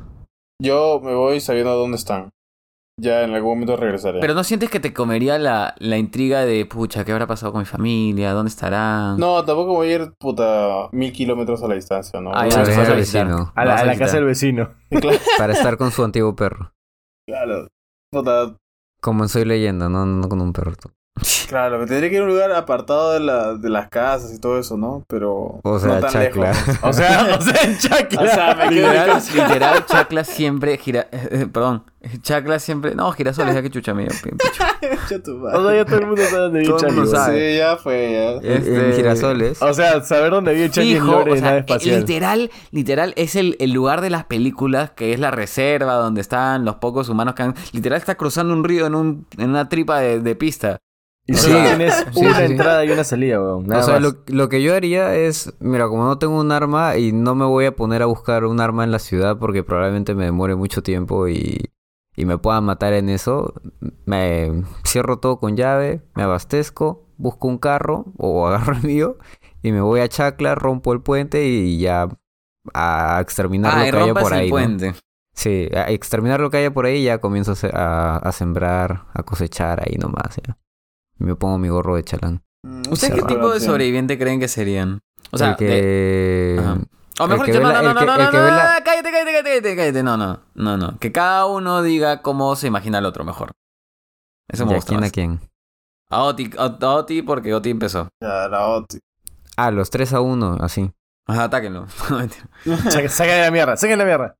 Yo me voy sabiendo dónde están. Ya en algún momento regresaré. Pero no sientes que te comería la, la intriga de, pucha, ¿qué habrá pasado con mi familia? ¿Dónde estarán? No, tampoco voy a ir, puta, mil kilómetros a la distancia, ¿no? Ah, ya, a a. A a la casa del vecino. Para estar con su antiguo perro. Claro. Puta, Como Soy Leyenda, no, no con un perro. Claro, me tendría que ir a un lugar apartado de, la, de las casas y todo eso, ¿no? Pero O sea, no tan chacla. lejos. O sea, o sea, en Chacla. O sea, me quedo en Literal, literal, Chacla siempre gira... eh, eh, perdón, Chacla siempre... No, girasoles, ya que chucha mío. Concha tu madre. O sea, ya todo el mundo sabe dónde vive sabe. Sí, ya fue, ya. Este- En girasoles. O sea, saber dónde vive en lore o sea, nave espacial. literal, literal es el, el lugar de las películas que es la reserva donde están los pocos humanos que han... Literal está cruzando un río en, un, en una tripa de, de pista. Y Sí. tienes Sí, una sí, entrada y una salida, weón. Nada o sea, más. lo, lo que yo haría es, mira, como no tengo un arma y no me voy a poner a buscar un arma en la ciudad porque probablemente me demore mucho tiempo y, y me puedan matar en eso, me cierro todo con llave, me abastezco, busco un carro o agarro el mío y me voy a Chacla, rompo el puente y ya a exterminar Ah, lo que haya por el ahí. ¿no? puente. Sí, a exterminar lo que haya por ahí y ya comienzo a, a sembrar, a cosechar ahí nomás. Ya. Y me pongo mi gorro de chalán. Mm, ¿Ustedes qué tipo de sobreviviente creen que serían? O sea, el que... de- Ajá. O mejor que dicho, no, no, no, no, no, no, cállate, cállate, cállate, cállate, no, no, no, no, que cada uno diga cómo se imagina al otro mejor. Eso me ¿Ya gusta quién más. a quién? A Oti, a a Oti porque Oti empezó. Ya, la OTI. Ah, los 3 a 1, así. Ajá, atáquenlo. Sáquenle la mierda, sáquenle la mierda.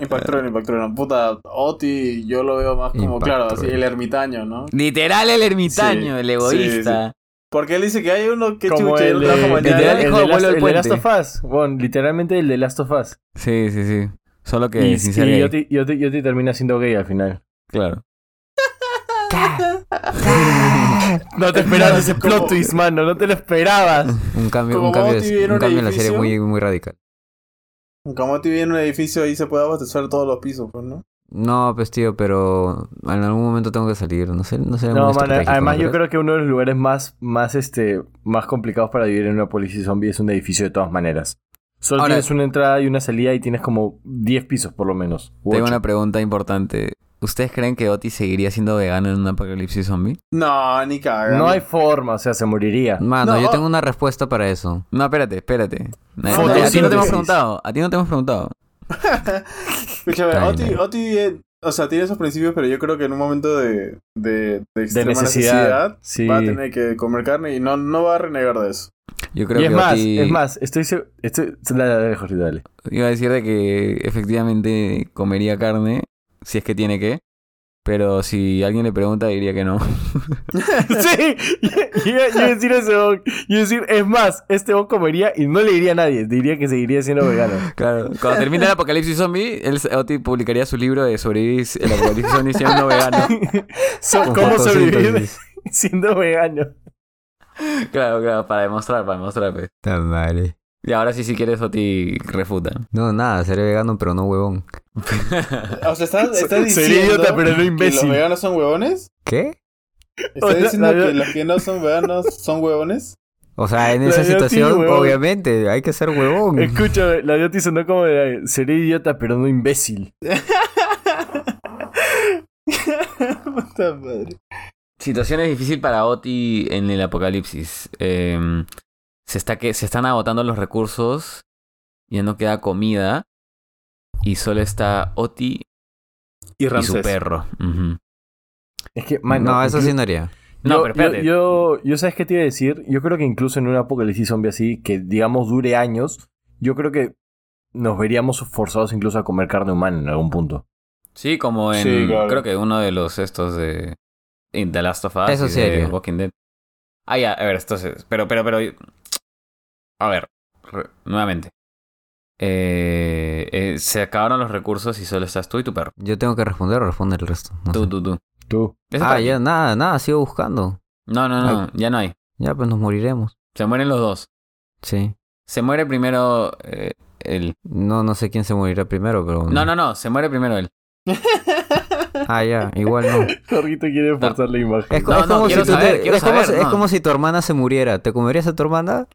Impactron, impactron. Puta, Oti yo lo veo más como, claro, así el ermitaño, ¿no? Literal el ermitaño, Sí, el egoísta. Porque él dice que hay uno que Como chucha el, el de- el hijo de Last, el de Last of Us. Bueno, literalmente el de Last of Us. Sí, sí, sí. Solo que Y, sin ser y Yoti termina siendo gay al final. Claro. No te esperabas ese plot twist, mano. No te lo esperabas. Un cambio, un cambio, un cambio en la serie muy, muy radical. Como vive en un edificio ahí se puede abastecer todos los pisos, pues, ¿no? No, pues tío, pero en algún momento tengo que salir. No sé, no sé. No, man, además ¿no yo creo que uno de los lugares más, más, este, más complicados para vivir en una policía zombie es un edificio de todas maneras. Solo Ahora- tienes una entrada y una salida y tienes como 10 pisos por lo menos. Tengo ocho. una pregunta importante. ¿Ustedes creen que Oti seguiría siendo vegano en un apocalipsis zombie? No, ni caga. No hay forma, o sea, se moriría. Mano, No, yo oh. tengo una respuesta para eso. No, espérate, espérate. No, a ti no te hemos preguntado. A ti no te hemos preguntado. Escúchame, Oti. Oti, eh, o sea, tiene esos principios, pero yo creo que en un momento de, de, de extrema necesidad, necesidad, sí. va a tener que comer carne y no, no va a renegar de eso. Yo creo y es que más, Oti... es más, estoy seguro... Estoy... Dale, dale, Jorge, dale. Iba a decir de que efectivamente comería carne, si es que tiene que. Pero si alguien le pregunta, diría que no. sí, yo yo iba a decir eso. Yo iba a decir, es más, este bon comería y no le diría a nadie. Diría que seguiría siendo vegano. Claro, cuando termine el apocalipsis zombie, él, Oti publicaría su libro de sobrevivir el apocalipsis zombie siendo vegano. So- ¿Cómo sobrevivir siendo vegano? Claro, claro, para demostrar, para demostrar. Pues. Madre. Y ahora sí, si quieres, Oti refuta. No, nada, seré vegano, pero no huevón. O sea, ¿estás, estás Sería diciendo idiota, pero no que imbécil. los veganos son huevones? ¿Qué? ¿Estás O sea, diciendo la- que los que no son veganos son huevones? O sea, en La esa situación, obviamente, hay que ser huevón. Escúchame, la idiota sonó como de, sería idiota, pero no imbécil. Puta madre. Situación es difícil para Oti en el apocalipsis. Eh, se, está que, se están agotando los recursos, ya no queda comida, y solo está Oti Y y su perro. Es que, man, no, eso sí no haría. No, yo, pero espérate. Yo, yo, yo, ¿sabes qué te iba a decir? Yo creo que incluso en un apocalipsis zombie así, que digamos dure años, yo creo que nos veríamos forzados incluso a comer carne humana en algún punto. Sí, como en. Sí, claro. Creo que uno de los estos de. In The Last of Us. Eso y sí de haría. Walking Dead. Ah, ya, a ver, entonces. Pero, pero, pero. A ver, re- nuevamente. Eh, eh, se acabaron los recursos y solo estás tú y tu perro. Yo tengo que responder o responde el resto. No, Tú, sé. tú, tú. Tú. Ah, ya, nada, nada, sigo buscando. No, no, no, ya no hay. Ya, pues nos moriremos. Se mueren los dos. Sí. Se muere primero eh, él. No, no sé quién se morirá primero, pero. No, no, no, se muere primero él. Ah, ya, igual no. Jorgito quiere forzar la imagen. Es, como si tu hermana se muriera. ¿Te comerías a tu hermana?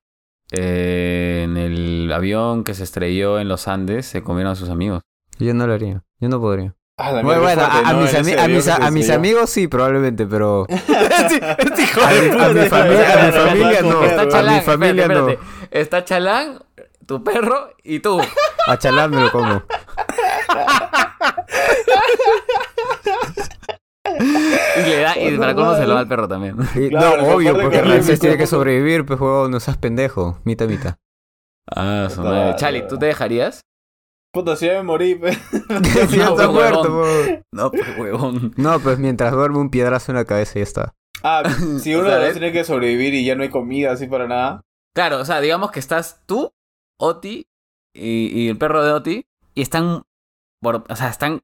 Eh, en el avión que se estrelló en los Andes se comieron a sus amigos. Yo no lo haría. Yo no podría. Ah, la Bueno, bueno, fuerte, a, a ¿no? mis, ami- a mis, a mis amigos sí, probablemente, pero. hijo A de mi- puta. a mi familia- a no. Está chalán. mi familia espérate, no. Está Chalán, tu perro y tú. A Chalán me lo como. Y le da, y para cómo se lo da al perro también. Y- Claro, no, obvio, porque que- Ramsés tiene que sobrevivir, pues juego, no seas pendejo. Mita, mita. Ah, su madre. Chali, ¿tú te dejarías? Puta, si ya me morí, ya está huevón. muerto, huevón. No, pues huevón. No, pues mientras duerme un piedrazo en la cabeza y ya está. Ah, si uno de los tiene que sobrevivir y ya no hay comida así para nada. Claro, o sea, digamos que estás tú, Oti y, y el perro de Oti y están, por- o sea, están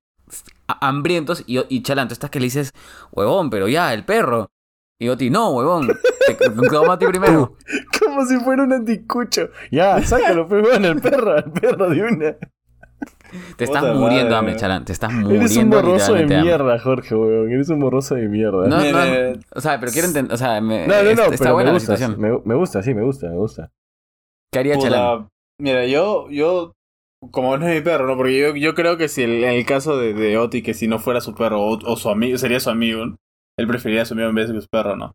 hambrientos y, y Chalán, tú estás que le dices, huevón, pero ya, el perro. Y Oti, no, huevón, te como a ti primero. Como si fuera un anticucho. Ya, sácalo, pues, bueno, el perro, el perro de una. Te estás muriendo madre. hambre, Chalán, te estás muriendo Eres un borroso de mierda, Jorge, weón. Eres un borroso de mierda. No, no, o sea, pero quiero entender, o sea, me, no, no, no, está, está pero buena me la gusta, situación. me, me gusta, sí, me gusta, me gusta. ¿Qué haría puta, Chalán? Mira, yo, yo, como no es mi perro, ¿no? Porque yo, yo creo que si el, en el caso de, de Oti, que si no fuera su perro o, o su amigo, sería su amigo, ¿no? él preferiría a su amigo en vez de su perro, ¿no?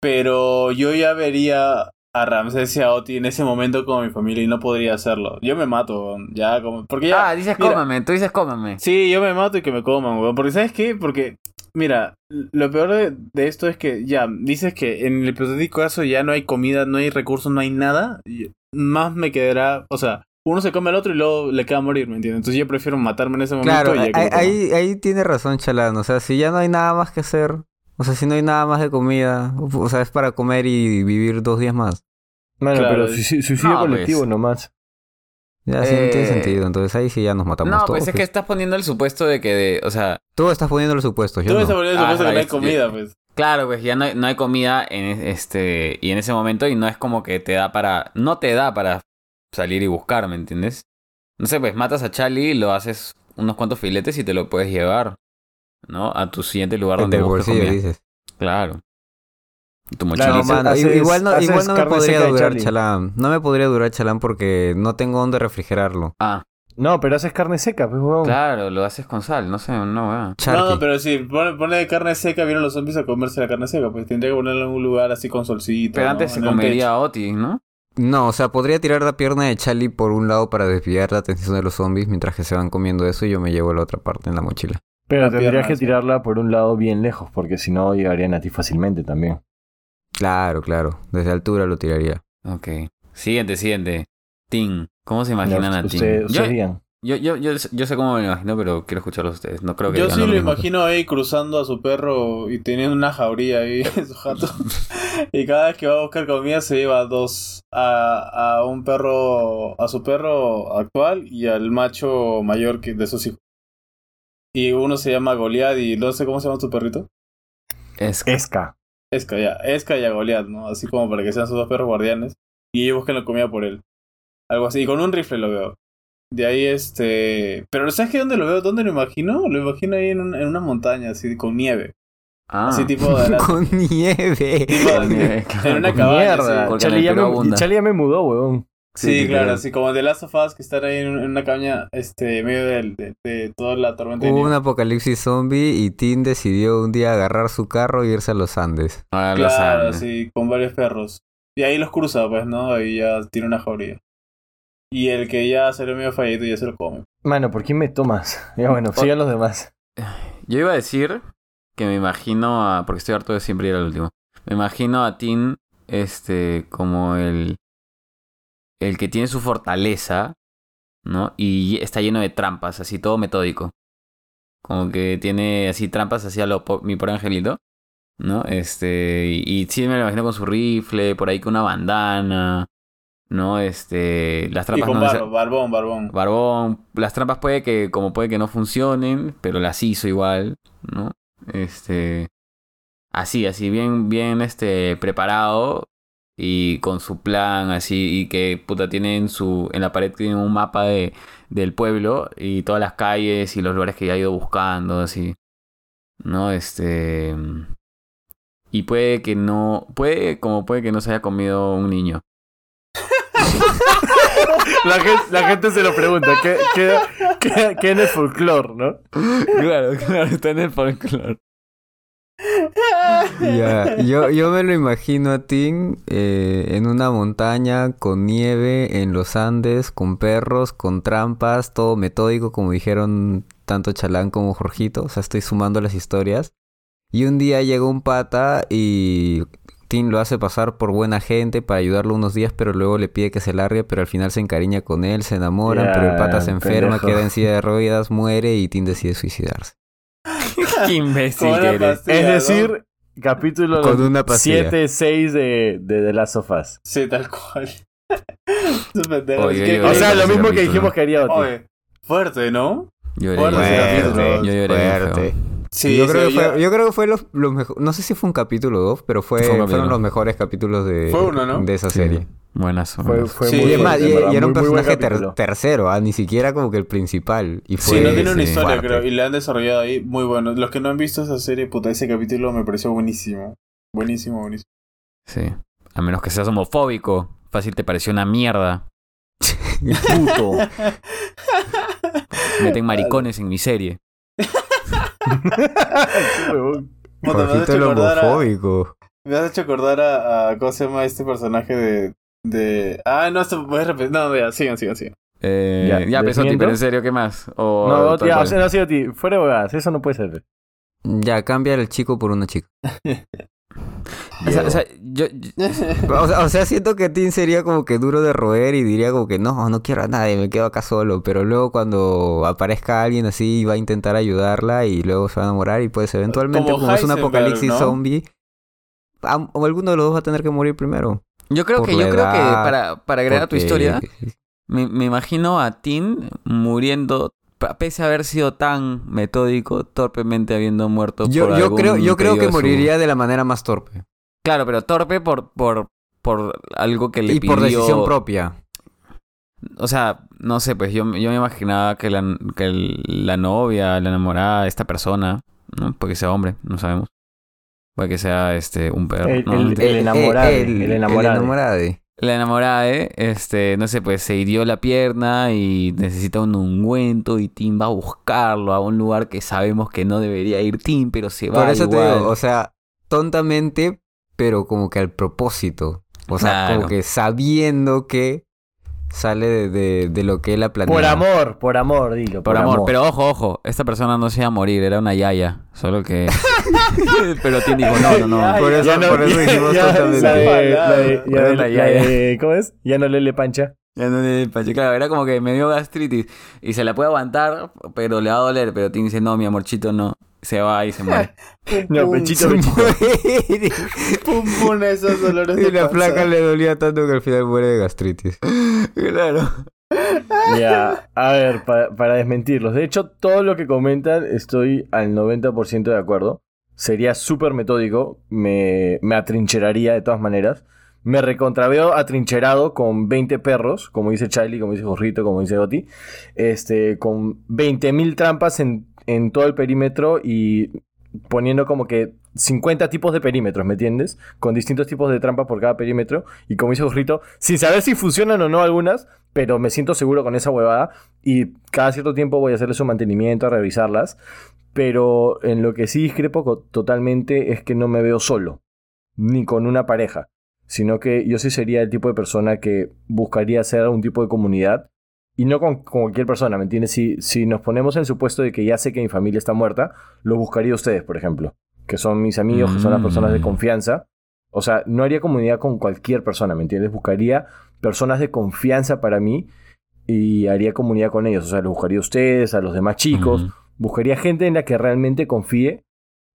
Pero yo ya vería a Ramsés y a Oti en ese momento como mi familia y no podría hacerlo. Yo me mato, ya como... Porque ya... Ah, dices mira, cómame, tú dices cómame. Sí, yo me mato y que me coman, weón. Porque, ¿sabes qué? Porque, mira, lo peor de, de esto es que, ya, dices que en el hipotético caso ya no hay comida, no hay recursos, no hay nada. más me quedará, o sea, uno se come al otro y luego le queda morir, ¿me entiendes? Entonces yo prefiero matarme en ese momento Claro, y ahí, ahí, ahí tiene razón Chalán. O sea, si ya no hay nada más que hacer, o sea, si no hay nada más de comida, o sea, es para comer y vivir dos días más. Claro, pero suicidio, suicidio No, pues. colectivo nomás. Ya, sí, no tiene Eh, sentido. Entonces ahí sí ya nos matamos No, todos. pues es que pues. estás poniendo el supuesto de que, de, o sea, Tú estás poniendo los supuestos, yo Tú no. estás poniendo Ah, supuesto que no hay comida, pues. claro, pues ya no hay, no hay comida en este y en ese momento y no es como que te da para, no te da para salir y buscar, ¿me entiendes? No sé, pues matas a Charlie, lo haces unos cuantos filetes y te lo puedes llevar, ¿no? A tu siguiente lugar donde busques bolsillo, comida. dices. Claro. Tu Claro, mochilita. man. Haces- igual no, igual no me podría durar chalán. No me podría durar chalán porque no tengo dónde refrigerarlo. Ah, No, pero haces carne seca, pues, huevón. claro, lo haces con sal, no sé, no, weón. No, no, pero si pone, pone carne seca, vienen los zombies a comerse la carne seca. Pues tendría que ponerla en un lugar así con solcito. Pero ¿no? antes se comería Otis, ¿no? No, o sea, podría tirar la pierna de Charlie por un lado para desviar la atención de los zombies mientras que se van comiendo eso y yo me llevo la otra parte en la mochila. Pero La tendrías pierna, que tirarla por un lado bien lejos, porque si no llegarían a ti fácilmente también. Claro, claro. Desde altura lo tiraría. Ok. Siguiente, siguiente. Tim. ¿Cómo se imaginan a Tim? Yo. Yo, yo, yo, yo sé cómo me lo imagino, pero quiero escucharlos ustedes. No creo que Yo sí lo imagino ahí cruzando a su perro y teniendo una jauría ahí en su jato. y cada vez que va a buscar comida se lleva dos. A, a un perro, a su perro actual y al macho mayor que de sus hijos. Y uno se llama Goliath y no sé cómo se llama tu perrito. Es Esca. Esca, ya. Esca y a Goliath, ¿no? Así como para que sean sus dos perros guardianes. Y ellos busquen la comida por él. Algo así. Y con un rifle lo veo. De ahí, este... Pero ¿sabes qué? ¿Dónde lo veo? ¿Dónde lo imagino? Lo imagino ahí en, un- en una montaña, así, con nieve. Ah. Así tipo de... Con nieve. tipo Con nieve, claro. en una cabaña, Mierda. sí. El ya, me, ya me mudó, huevón. Sí, Sí, claro, literal. así como de Last of Us, que están ahí en, un- en una cabaña, este, en medio del- de, de toda la tormenta de Hubo un nieve. apocalipsis zombie y Tim decidió un día agarrar su carro e irse a los Andes. Ah, lo Claro, saben. sí, con varios perros. Y ahí los cruza, pues, ¿no? Ahí ya tiene una jauría. Y el que ya salió medio fallito ya se lo come. Mano, ¿por quién me tomas? Ya bueno, sigan los demás. Yo iba a decir que me imagino a. Porque estoy harto de siempre ir al último. Me imagino a Tim, este, como el. El que tiene su fortaleza, ¿no? Y está lleno de trampas, así todo metódico. Como que tiene así trampas así a lo po- mi por angelito, ¿no? Este. Y, y sí me lo imagino con su rifle, por ahí con una bandana, ¿no? Este. Las trampas con no barba, barbón, barbón. Barbón, las trampas puede que, como puede que no funcionen, pero las hizo igual, ¿no? Este. Así, así, bien, bien, este, preparado y con su plan, así, y que, puta, tiene en su, en la pared tiene un mapa de, del pueblo y todas las calles y los lugares que ya ha ido buscando, así, ¿no? Este. Y puede que no, puede, como puede que no se haya comido un niño. La gente, se lo pregunta. ¿Qué, qué, qué, en el folclore, no? claro, claro, está en el folclore. Yo, yo me lo imagino a Tim eh, en una montaña con nieve en los Andes, con perros, con trampas, todo metódico, como dijeron tanto Chalán como Jorgito. O sea, estoy sumando las historias. Y un día llega un pata y Tim lo hace pasar por buena gente para ayudarlo unos días, pero luego le pide que se largue, pero al final se encariña con él, se enamoran, pero el pata se enferma, pendejo. queda en silla de ruedas, muere y Tim decide suicidarse. Qué imbécil que eres. pastilla, Es ¿no? decir, capítulo Con una pastilla. 7, 6 de, de The Last of Us. Sí, tal cual. Oye, ¿qué- yo- O sea, lo mismo que dijimos que haría. Oye, fuerte, ¿no? Lloré, Fuerte. Yo lloré feo. Sí, yo, creo que fue, yo creo que fue los, los mejo- No sé si fue un capítulo 2, pero fue, Fue fueron los mejores capítulos de, Fue uno, ¿no? de esa Sí. serie. Buenas. Fue, fue Sí, muy Y, es más, fuerte, y- era un muy, muy buen personaje ter- tercero, ah, ni siquiera como que el principal. Y fue, Sí, no tiene una sí, historia, creo, y la han desarrollado ahí muy bueno. Los que no han visto esa serie, puta, ese capítulo me pareció buenísimo. Buenísimo, buenísimo. Sí. A menos que seas homofóbico. Fácil te pareció una mierda. Puto. Meten maricones en mi serie. Jorgito el homofóbico. Me has hecho acordar a, a- ¿cómo se llama este personaje de... de... Ah, no, esto a repetir. No, ya, sigan, sigan, sigan. Eh, Ya, ya, ¿definiendo? pero en serio, ¿qué más? O, No, tía, o sea, no, sí, Oti, fuera de eso no puede ser. Ya, cambia el chico por una chica. O sea, o sea, yo, yo- O sea, o sea, siento que Tim sería como que duro de roer y diría como que no, no quiero a nadie, me quedo acá solo. Pero luego cuando aparezca alguien así va a intentar ayudarla y luego se va a enamorar y pues eventualmente Como como, es un apocalipsis ¿no? zombie, o alguno de los dos va a tener que morir primero. yo creo que, yo creo que para, para agregar a tu historia, me, me imagino a Tim muriendo, pese a haber sido tan metódico, torpemente habiendo muerto Yo, por yo algún creo, yo creo que su- moriría de la manera más torpe. Claro, pero torpe por, por, por algo que le Y pidió... por decisión propia. O sea, no sé, pues yo, yo me imaginaba que la, que el- la novia, la enamorada de esta persona, ¿no? Puede que sea hombre, no sabemos. Puede que sea este un perro. El- ¿no? el- Mentira. el enamorado, el enamorado. La enamorada, ¿eh? este, no sé, pues se hirió la pierna y necesita un ungüento y Tim va a buscarlo a un lugar que sabemos que no debería ir Tim, pero se va Por eso te igual. digo, o sea, tontamente, pero como que al propósito. O sea, Claro. como que sabiendo que sale de, de- de lo que él ha planeado. Por amor, por amor, dilo. Por amor, pero ojo, ojo, esta persona no se iba a morir, era una yaya, solo que... pero Tim dijo, no, no, no. Por eso, por eso dijimos ya, tontamente. la de- la de- ya Era de- la la yaya. de- ¿Cómo es? Ya no le pancha. Ya no le empaché, claro, era como que me dio gastritis y se la puede aguantar, pero le va a doler, pero Tim dice, no, mi amorchito, no. Se va y se muere. No, Pum, pechito, pum, pechito. Pum, pum, esos dolores y de la panza. placa le dolía tanto que al final muere de gastritis. claro. Ya, a ver, pa- para desmentirlos. De hecho, todo lo que comentan estoy al 90% de acuerdo. Sería súper metódico, me, me atrincheraría de todas maneras. Me recontraveo atrincherado con 20 perros, como dice Charlie, como dice Jorrito, como dice Oti. Este, con 20.000 trampas en, en todo el perímetro y poniendo como que 50 tipos de perímetros, ¿me entiendes? Con distintos tipos de trampas por cada perímetro. Y como dice Jorrito, sin saber si funcionan o no algunas, pero me siento seguro con esa huevada. Y cada cierto tiempo voy a hacerle su mantenimiento, a revisarlas. Pero en lo que sí discrepo totalmente es que no me veo solo, ni con una pareja. Sino que yo sí sería el tipo de persona que buscaría hacer algún tipo de comunidad. Y no con, con cualquier persona, ¿me entiendes? Si, si nos ponemos en el supuesto de que ya sé que mi familia está muerta, lo buscaría ustedes, por ejemplo. Que son mis amigos, que son las personas de Mm. confianza. O sea, no haría comunidad con cualquier persona, ¿me entiendes? Buscaría personas de confianza para mí y haría comunidad con ellos. O sea, los buscaría a ustedes, a los demás chicos. Buscaría gente en la que realmente confíe,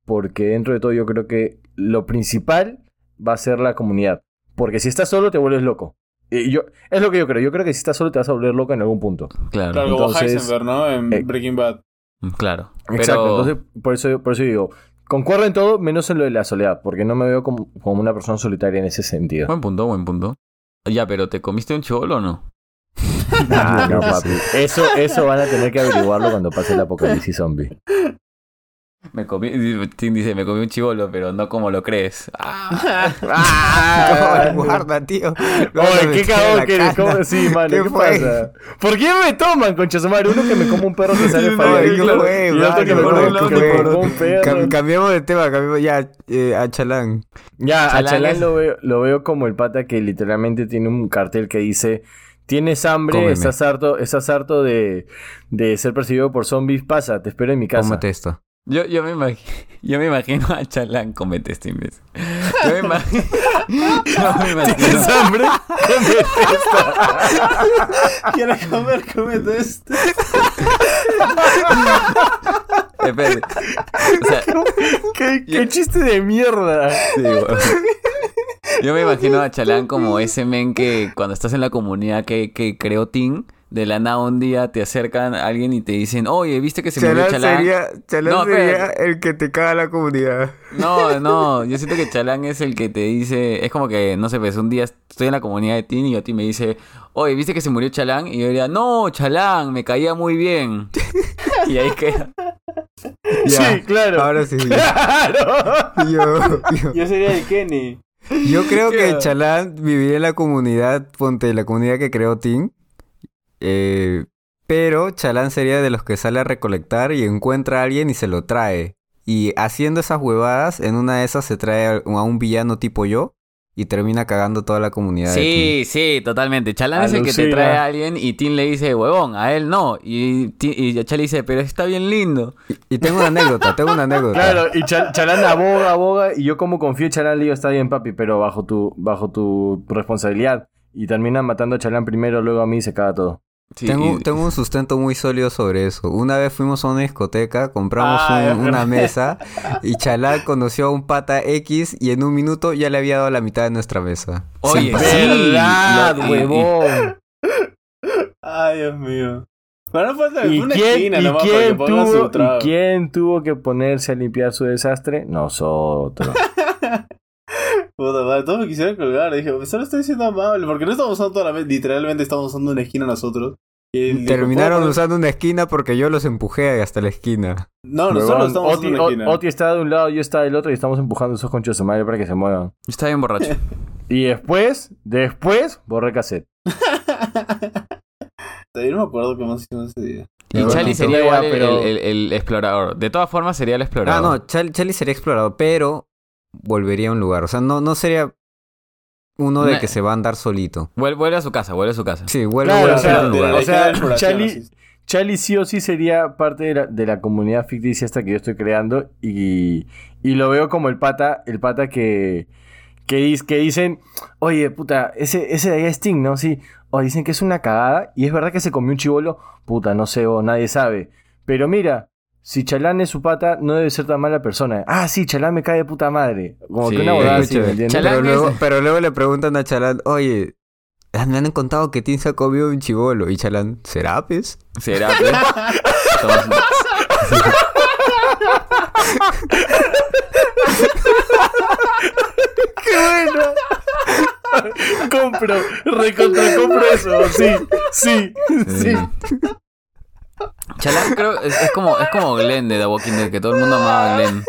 porque dentro de todo yo creo que lo principal va a ser la comunidad. Porque si estás solo te vuelves loco. Y yo, es lo que yo creo. Yo creo que si estás solo te vas a volver loco en algún punto. Claro, Claro, como Entonces- Heisenberg, ¿no? En Eh, Breaking Bad. claro. Exacto. Pero- Entonces, por eso, por eso digo, concuerdo en todo, menos en lo de la soledad, porque no me veo como, como una persona solitaria en ese sentido. Buen punto, buen punto. Ya, pero ¿te comiste un chivolo o no? Ah, no, papi. Eso, eso van a tener que averiguarlo cuando pase el apocalipsis zombie. Me comí, Tim dice, me comí un chivolo, pero no como lo crees. Ah, Guarda, tío. Oye, qué cagón que eres. ¿Cómo sí, mano? ¿Qué pasa? ¿Por qué me toman, concha su madre? Uno que me come un perro que sale no, y, ¿qué fue, y otro que me come, un perro. Cam- cambiamos de tema, cambiamos ya eh, a Chalán. Ya, a Chalán Chalán es- lo veo, lo veo como el pata que literalmente tiene un cartel que dice: Tienes hambre, Cómeme. estás harto, estás harto de, de ser perseguido por zombies, pasa, te espero en mi casa. Cómete esto. Yo, yo, me imagino, yo me imagino a Chalán comete este imbécil. Yo me imagino. yo me imagino. ¿Tienes hambre? Cómete esta. ¿Quieres comer? Cómete esto. Espérate. O sea, ¿Qué, qué chiste de mierda. sí, bueno. Yo me imagino a Chalán como ese men que cuando estás en la comunidad que, que creó Tim, de la nada un día te acercan a alguien y te dicen, oye, ¿viste que se murió Chalán? sería, Chalán No, sería el que te caga la comunidad. No, no, yo siento que Chalán es el que te dice, es como que, no sé, pues un día estoy en la comunidad de Tim y a ti me dice, oye, ¿viste que se murió Chalán? Y yo diría, no, Chalán, me caía muy bien. y ahí queda. Sí, claro. Ahora sí. Claro. Yo, yo, Yo sería el Kenny. yo creo que. Chalán viviría en la comunidad, ponte, la comunidad que creó Tim. Eh, pero Chalán sería de los que sale a recolectar y encuentra a alguien y se lo trae. Y haciendo esas huevadas, en una de esas se trae a un villano tipo yo y termina cagando toda la comunidad. de. Sí, sí, totalmente. Chalán es el que te Alucina. trae a alguien y Tim le dice, huevón, a él no. Y, y Chalán dice, pero está bien lindo. Y tengo una anécdota, tengo una anécdota. Claro, y Chal- Chalán aboga, aboga, y yo como confío en Chalán le digo, está bien papi, pero bajo tu, bajo tu responsabilidad. Y terminan matando a Chalán primero, luego a mí se caga todo. Sí, tengo, y- tengo un sustento muy sólido sobre eso. Una vez fuimos a una discoteca, compramos Ah, un- una mesa y Chalán conoció a un pata X y en un minuto ya le había dado la mitad de nuestra mesa. Oye, sí. ¡Verdad, y- huevón! Ay, Dios mío. Pero no falta ¿Y una quién, esquina y para quién que ponga su tuvo. ¿Y quién tuvo que ponerse a limpiar su desastre? Nosotros. Puta madre, todos me quisieron colgar. Dije, solo estoy siendo amable. Porque no estamos usando toda la vez. Literalmente estamos usando una esquina nosotros. Y él dijo, Terminaron "Puta, usando una esquina porque yo los empujé hasta la esquina. No, nosotros Huevón, estamos Oti, en una esquina. Oti está de un lado, yo está del otro y estamos empujando esos conchos de su madre para que se muevan. Está bien borracho. Y después, después, borré cassette. Yo no me acuerdo qué más hicimos ese día. Y Pero Charlie bueno, sería igual el- pero- el, el- el explorador. De todas formas, sería el explorador. Ah, no, Charlie sería explorador, pero volvería a un lugar. O sea, no, no sería uno de que se va a andar solito. Vuelve, vuelve a su casa, vuelve a su casa. Sí, vuelve, Claro, vuelve o sea, a un de- lugar. o sea, Charlie-. Charlie sí o sí sería parte de la, de la comunidad ficticia esta que yo estoy creando y, y lo veo como el pata, el pata que, que dicen, oye, puta, ese, ese de ahí es Sting, ¿no? Sí, o dicen que es una cagada y es verdad que se comió un chivolo, puta, no sé, o nadie sabe. Pero mira, si Chalán es su pata, no debe ser tan mala persona. Ah, sí, Chalán me cae de puta madre. Como Sí, que una boda así, ¿me entiendes? Pero luego, es- pero luego le preguntan a Chalán, oye, me han contado que Tim se ha comido un chivolo. Y Chalán, ¿será pues? Será, pues. Todos- ¡Qué bueno! compro, recontra compro eso, sí, sí, sí. Chalán creo es, es como es como Glenn de The Walking Dead, que todo el mundo amaba a Glenn.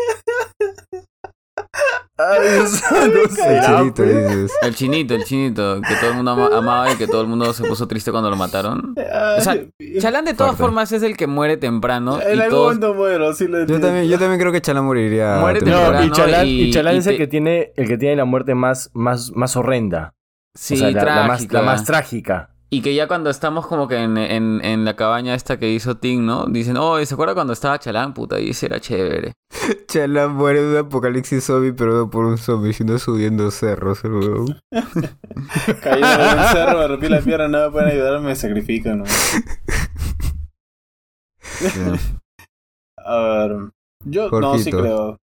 Ay, eso no El chinito, dices. El chinito, el chinito, que todo el mundo ama- amaba y que todo el mundo se puso triste cuando lo mataron. O sea, Chalán de todas Fuerte. formas es el que muere temprano En y algún todos... momento muero, sí lo Yo también, yo también creo que Chalán moriría. Muere temprano. No, y Chalán, y- y Chalán y es el que tiene el que tiene la muerte más, más, más horrenda. Sí, o sea, la, la más, la más trágica. Y que ya cuando estamos como que en, en, en la cabaña esta que hizo Tim, ¿no? Dicen, oh, ¿se acuerda cuando estaba Chalán? Puta, y ese era chévere. Chalán muere en un apocalipsis zombie, pero no por un zombie, sino subiendo cerros, el huevón. Caí en el cerro, me rompí la pierna, no me pueden ayudar, me sacrifican. ¿no? A ver. Yo no, sí creo.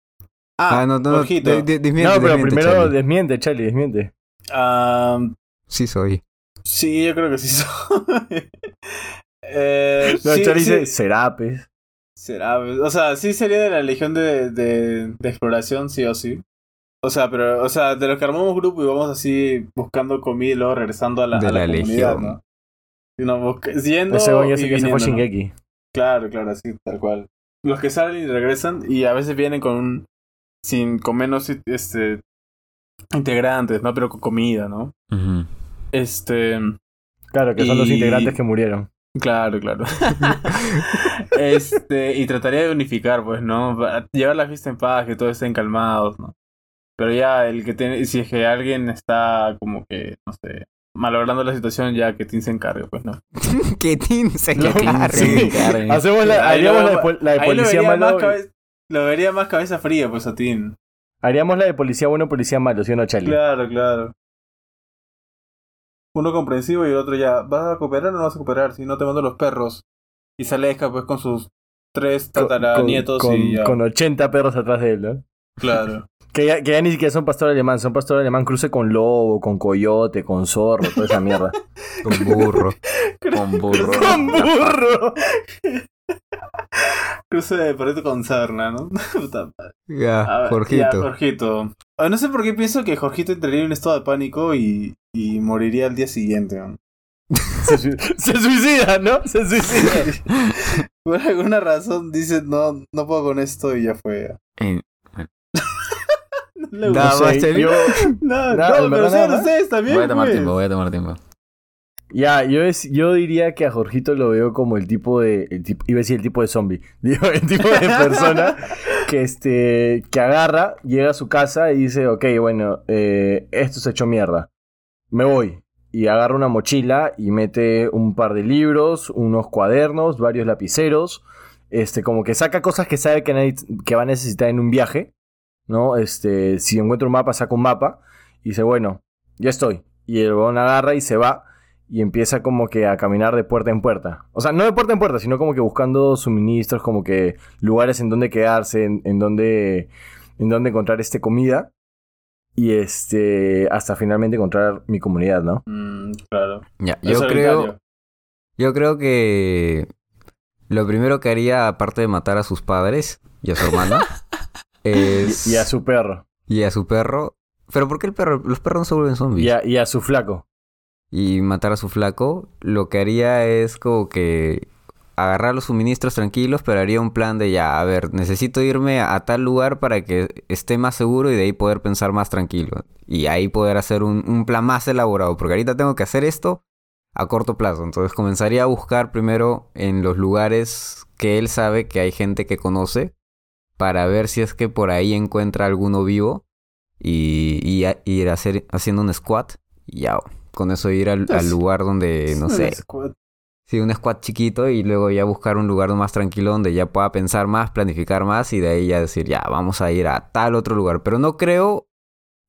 Ah, Ah, no, no, no. De- de- desmiente, no, pero desmiente, primero Charlie. desmiente, Charlie, desmiente. Ah, Sí soy. Sí, yo creo que sí soy. eh, No, sí, dice Serapes. Será, o sea, sí sería de la legión de, de, de exploración, sí o sí. O sea, pero, o sea, de los que armamos grupo y vamos así buscando comida y luego regresando a la, De a la, la comunidad, legión. ¿no? Y nos busca- yendo Ese y que se fue ¿no? Claro, claro, así, tal cual. Los que salen y regresan y a veces vienen con un, sin, con menos, este, integrantes, ¿no? Pero con comida, ¿no? Ujú. Este, Claro, que son los integrantes que murieron. claro, claro. este, y trataría de unificar, pues, ¿no? Llevar la fiesta en paz, que todos estén calmados, ¿no? Pero ya el que tiene, si es que alguien está como que, no sé, malogrando la situación, ya que Tim se encargue, pues, ¿no? que Tim se encargue. sí. Hacemos la, Ahí lo haríamos la, de, pol- la de Ahí lo policía malo. cabe- lo vería más cabeza fría, pues, a Tim. Haríamos la de policía bueno, policía malo, ¿sí o no, Charlie? Claro, claro. Uno comprensivo y el otro ya, ¿vas a cooperar o no vas a cooperar? Si no te mando los perros. Y se aleja pues con sus tres Con- tataranietos con, y ya. con 80 perros atrás de él, ¿no? Claro. Que ya, que ya ni siquiera son pastor alemán, son pastor alemán cruce con lobo, con coyote, con zorro, toda esa mierda. Con burro. Con burro. ¡Con burro! Cruce de perrito con sarna, ¿no? Puta madre. A Ya, ver, Jorgito. ya, Jorgito. Ah, No sé por qué pienso que Jorgito entraría en un estado de pánico y, y moriría al día siguiente. ¿no? Se, sui- se suicida, ¿no? Se suicida. Por alguna razón dice, no, no puedo con esto y ya fue. No le Nada gusta. más, yo- No, no, pero nada. ustedes también. voy a tomar pues. tiempo, voy a tomar tiempo. Ya, yo, es, yo diría que a Jorgito lo veo como el tipo de. Tipo, iba a decir el tipo de zombie. Digo, el tipo de persona que este. que agarra, llega a su casa y dice, ok, bueno, eh, esto se echó mierda. Me voy. Y agarra una mochila y mete un par de libros, unos cuadernos, varios lapiceros. Este, como que saca cosas que sabe que, nadie- que va a necesitar en un viaje. ¿No? Este, si encuentra un mapa, saca un mapa. Y dice, bueno, ya estoy. Y el huevón agarra y se va y empieza como que a caminar de puerta en puerta. O sea, no de puerta en puerta, sino como que buscando suministros, como que lugares en donde quedarse, en, en donde en donde encontrar este comida y este hasta finalmente encontrar mi comunidad, ¿no? Mm, claro. Ya, yo creo, yo creo que lo primero que haría, aparte de matar a sus padres y a su hermana, es... Y, y a su perro y a su perro. ¿Pero por qué el perro? Los perros no se vuelven zombies. y a, y a su flaco. Y matar a su flaco, lo que haría es como que agarrar los suministros tranquilos, pero haría un plan de ya, a ver, necesito irme a, tal lugar para que esté más seguro y de ahí poder pensar más tranquilo. Y ahí poder hacer un, plan más elaborado, porque ahorita tengo que hacer esto a corto plazo. Entonces comenzaría a buscar primero en los lugares que él sabe que hay gente que conoce para ver si es que por ahí encuentra alguno vivo y, y ir a hacer, haciendo un squat y ya con eso ir al, al lugar donde, no sé, sí, un squat chiquito y luego ya buscar un lugar más tranquilo donde ya pueda pensar más, planificar más y de ahí ya decir, ya, vamos a ir a tal otro lugar. Pero no creo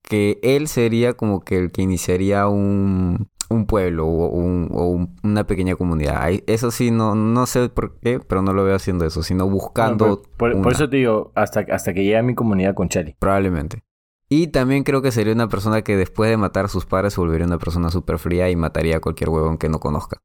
que él sería como que el que iniciaría un, un pueblo o, un- o un- una pequeña comunidad. Eso sí, no, no sé por qué, pero no lo veo haciendo eso, sino buscando... No, por, por- por una. eso te digo, hasta, hasta que llegue a mi comunidad con Chali. Probablemente. Y también creo que sería una persona que después de matar a sus padres se volvería una persona súper fría y mataría a cualquier huevón que no conozca.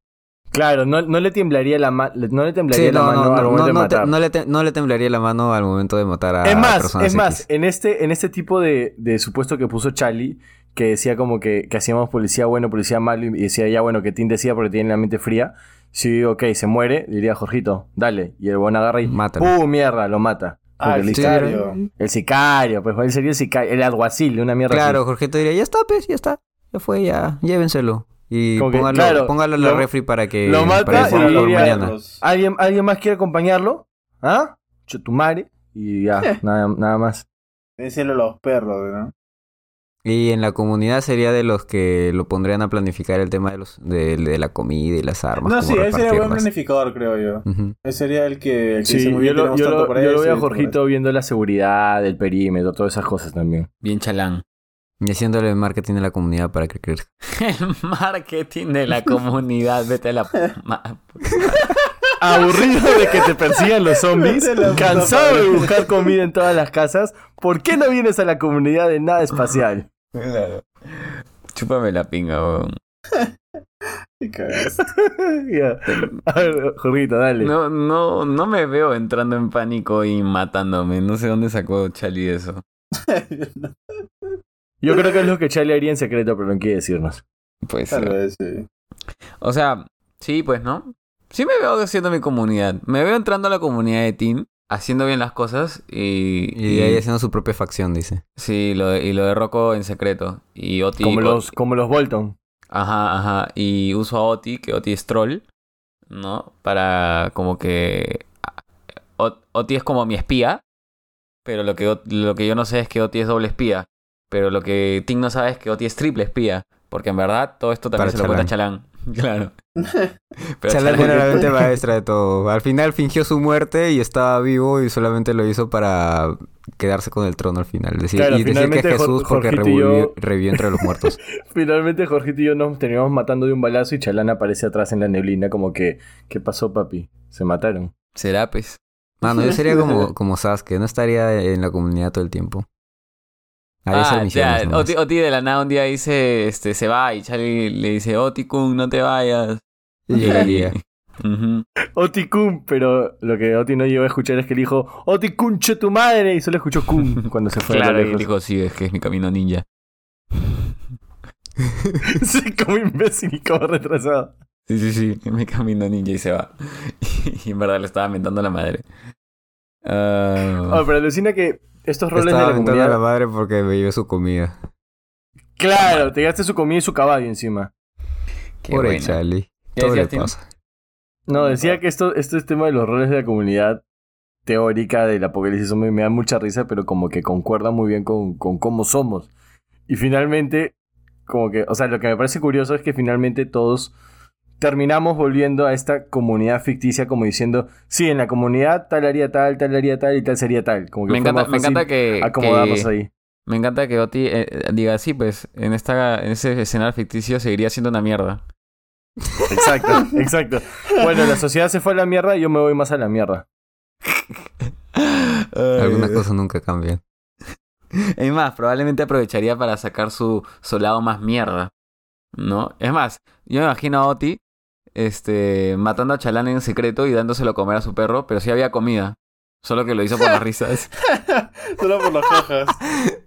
Claro, no, no le temblaría la, ma- no le temblaría Sí, la no, mano no, al momento de te- matar. no le no le temblaría la mano al momento de matar a es más, personas es más, X. en este, en este tipo de, de supuesto que puso Charlie, que decía como que, que hacíamos policía bueno, policía malo, y decía ya bueno, que Tim decía porque tiene la mente fría. Si digo, ok, se muere, diría Jorgito, dale. Y el buen agarra y Mátalo. ¡uh, mierda! Lo mata. Ah, el sicario. El sicario, pues él sería el sicario, el alguacil, una mierda Claro, así. Jorgito diría, ya está, pues, ya está. Ya fue, ya, llévenselo. Y Como que, póngalo, claro, póngalo en la lo- refri para que, lo mata para que y pueda por diría- mañana. ¿Alguien, ¿Alguien más quiere acompañarlo? ¿Ah? Chutumare. Y ya, nada, nada más. Decirle a los perros, ¿no? Y en la comunidad sería de los que lo pondrían a planificar el tema de los de, de la comida y las armas. No, sí, él sería buen planificador, creo yo. Ujú. Él sería el que, el que Sí, dice muy yo bien, lo, yo lo- yo veo a Jorgito viendo la seguridad, el perímetro, todas esas cosas también. Bien chalán. Y haciéndole marketing a la comunidad para que crezca. El marketing de la comunidad, vete a la... Aburrido de que te persigan los zombies, cansado de buscar comida en todas las casas, ¿por qué no vienes a la comunidad de nada espacial? Chúpame la pinga, weón. Ya. A ver, Jorgito, dale. No, no, no me veo entrando en pánico y matándome. No sé dónde sacó Chali eso. Yo creo que es lo que Charlie haría en secreto, pero no quiere decirnos. Pues, Tal vez, sí. o sea, sí, pues, ¿no? Sí me veo haciendo mi comunidad. Me veo entrando a la comunidad de Team, haciendo bien las cosas y... Y ahí haciendo su propia facción, dice. Sí, lo de- y lo de Rocco en secreto. Y Oti... Como los, como los Bolton. Ajá, ajá. Y uso a Oti, que Oti es troll, ¿no? Para como que... Ot- Oti es como mi espía, pero lo que, lo que yo no sé es que Oti es doble espía. Pero lo que Tim no sabe es que Oti es triple espía. Porque en verdad todo esto también Para se lo cuenta Chalán. Claro. Pero Chalán Chalán- era la mente maestra de todo. Al final fingió su muerte y estaba vivo y solamente lo hizo para quedarse con el trono al final. Decir, Claro, y decir que Jesús Jor- porque yo- revivió entre los muertos. Finalmente Jorgito y yo nos teníamos matando de un balazo y Chalán aparece atrás en la neblina como que, ¿qué pasó papi? Se mataron. Será, pues. Mano, yo sería como, como Sasuke, no estaría en la comunidad todo el tiempo. Ah, misiones ya. Oti, Oti de la nada un día dice, este, se va y Charlie le dice, Oti Kun, no te vayas. Y llegaría. Ujú. Oti Kun, pero lo que Oti no llegó a escuchar es que le dijo Oti Kun, che tu madre, y solo escuchó Kun cuando se fue a Claro, y dijo, sí, es que es mi camino ninja. sí, como imbécil y como retrasado. Sí, sí, sí, es mi camino ninja y se va. Y en verdad le estaba mentando la madre. Ah, Ah, pero alucina que estos roles Estaba de la aventando a comunidad... la madre porque me llevé su comida. Claro, te gasté su comida y su caballo encima. qué Pobre. Charlie. ¿Qué Todo le pasa. No, decía que esto, este tema de los roles de la comunidad teórica del apocalipsis zombie me da mucha risa, pero como que concuerda muy bien con, con cómo somos. Y finalmente, como que, o sea, lo que me parece curioso es que finalmente todos terminamos volviendo a esta comunidad ficticia como diciendo, sí, en la comunidad tal haría tal, tal haría tal y tal sería tal. Como que Me encanta, me encanta que, acomodarnos que- ahí. me encanta que Oti eh, diga sí, pues en esta en ese escenario ficticio seguiría siendo una mierda. Exacto, exacto. Bueno, la sociedad se fue a la mierda y yo me voy más a la mierda. Algunas cosas nunca cambian. Es más, probablemente aprovecharía para sacar su, su lado más mierda. ¿No? Es más, yo me imagino a Oti este, matando a Chalán en secreto y dándoselo a comer a su perro, pero sí había comida. Solo que lo hizo por las risas. Solo por las hojas.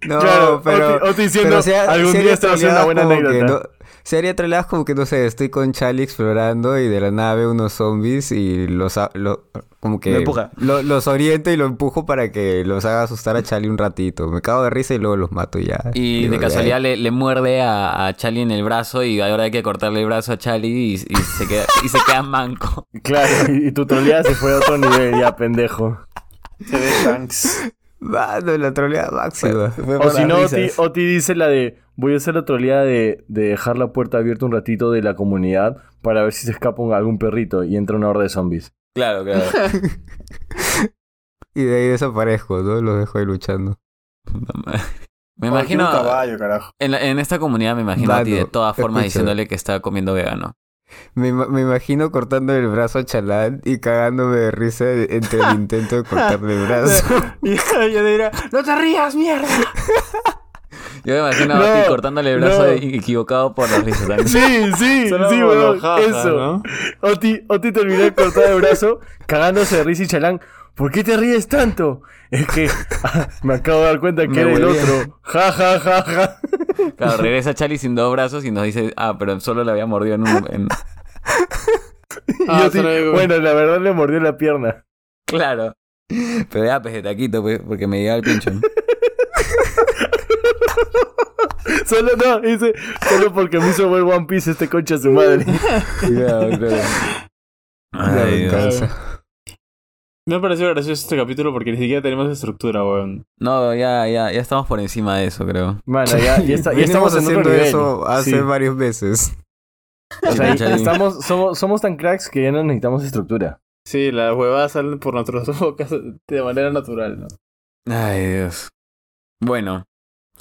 No, Claro, pero... Oti, Oti diciendo, pero sea- algún día esto va a una buena anécdota. no- Sería troleadas como que, no sé, estoy con Charlie explorando y de la nave unos zombies y los... lo- como que... Lo empuja. lo- los oriento y lo empujo para que los haga asustar a Charlie un ratito. Me cago de risa y luego los mato y ya. Y Digo, de casualidad le, le muerde a, a Charlie en el brazo y ahora hay que cortarle el brazo a Charlie y, y se, queda, y se queda manco. Claro, y, y tu troleada se fue a otro nivel, ya, pendejo. Se ve Shanks. Mano, la troleada máxima. O si no, Oti, Oti dice la de, voy a hacer la troleada de, de dejar la puerta abierta un ratito de la comunidad para ver si se escapa un- algún perrito y entra una horda de zombies. Claro, claro. Y de ahí desaparezco, ¿no? Los dejo ahí luchando. Me imagino... Un caballo, carajo. En, la- en esta comunidad me imagino a ti de todas formas diciéndole que está comiendo vegano. Me, ima- me imagino cortando el brazo a Chalán y cagándome de risa entre el intento de cortarle el brazo. Y yo diría, no te rías, mierda. Yo me imagino No, a ti cortándole el brazo no. equivocado por la risa también. Sí, sí, Suena sí, weón, los jajas, eso. ¿no? Oti, Oti terminó de cortar el brazo, cagándose de risa y chalán. ¿Por qué te ríes tanto? Es que ah, me acabo de dar cuenta que Me era el otro. Ja, ja, ja, ja. Claro, regresa Charlie sin dos brazos y nos dice, ah, pero solo le había mordido en un... en- Ah, solo bueno, la verdad le mordió la pierna. Claro. Pero ya, pues, de taquito, pues, porque me llega el pincho. Solo no, dice, solo porque me hizo ver One Piece este concha a su madre. Claro, claro. La Ay, Dios. venganza. Me ha parecido gracioso este capítulo porque ni siquiera tenemos estructura, weón. No, ya, ya, ya estamos por encima de eso, creo. Mano, ya, ya, está- ya estamos en otro haciendo nivel. eso hace Sí. varios meses. O sea, Charlie. estamos, somos, somos tan cracks que ya no necesitamos estructura. Sí, las huevadas salen por nuestras bocas de manera natural, ¿no? Ay, Dios. Bueno,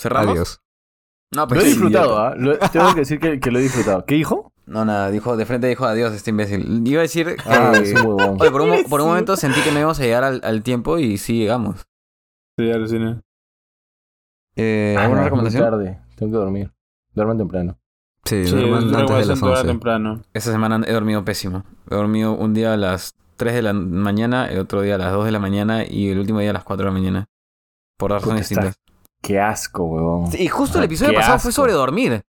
¿cerramos? Adiós. No, Lo pues he sí, disfrutado. ¿ah? Lo- Tengo que decir que, que lo he disfrutado. ¿Qué dijo? No, nada, dijo, de frente dijo adiós este imbécil. Iba a decir que... Ah, huevón. Oye, por un, por un momento sentí que no íbamos a llegar al, al tiempo y sí llegamos. Sí, aluciné. Eh, Ah, ¿Alguna no, recomendación? Tarde. Tengo que dormir. Duerman temprano. Sí, Sí, duerman antes de las recomendación toda 11. temprano. Esta semana he dormido pésimo. He dormido un día a las 3 de la mañana, el otro día a las 2 de la mañana y el último día a las 4 de la mañana. Por razones distintas. Qué asco, huevón. Y justo el episodio qué pasado fue sobre dormir.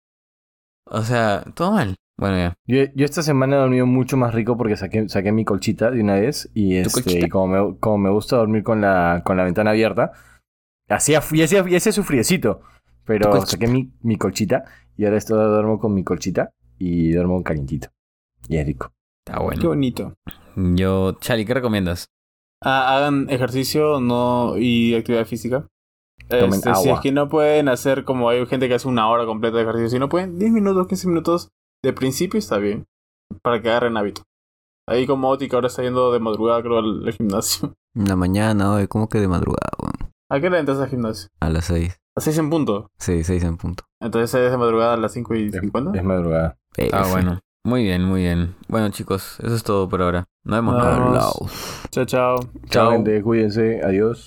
O sea, todo mal. Bueno, ya. Yo, yo esta semana he dormido mucho más rico porque saqué, saqué mi colchita de una vez y, este, y como, me, como me gusta dormir con la, con la ventana abierta, hacía, y hacía, y hacía su friecito, pero saqué mi, mi colchita y ahora estoy, duermo con mi colchita y duermo calientito. Y es rico. Está Qué bueno. bonito. Yo, Chali, ¿qué recomiendas? Ah, hagan ejercicio no y actividad física. Tomen Este, Si agua. es que no pueden hacer como hay gente que hace una hora completa de ejercicio, si no pueden, 10 minutos, 15 minutos de principio está bien. Para que agarren hábito. Ahí como Oti que ahora está yendo de madrugada creo al, al gimnasio. En la mañana, hoy, ¿cómo que de madrugada? weón? ¿A qué hora entras al gimnasio? A las 6. A 6 en punto. Sí, 6 en punto. Entonces es de madrugada a las 5 y 50. Es madrugada. Ah, F. bueno. Muy bien, muy bien. Bueno, chicos, eso es todo por ahora. Nos vemos. Nos vemos. Chao. Chao, Chao. gente. Cuídense. Adiós.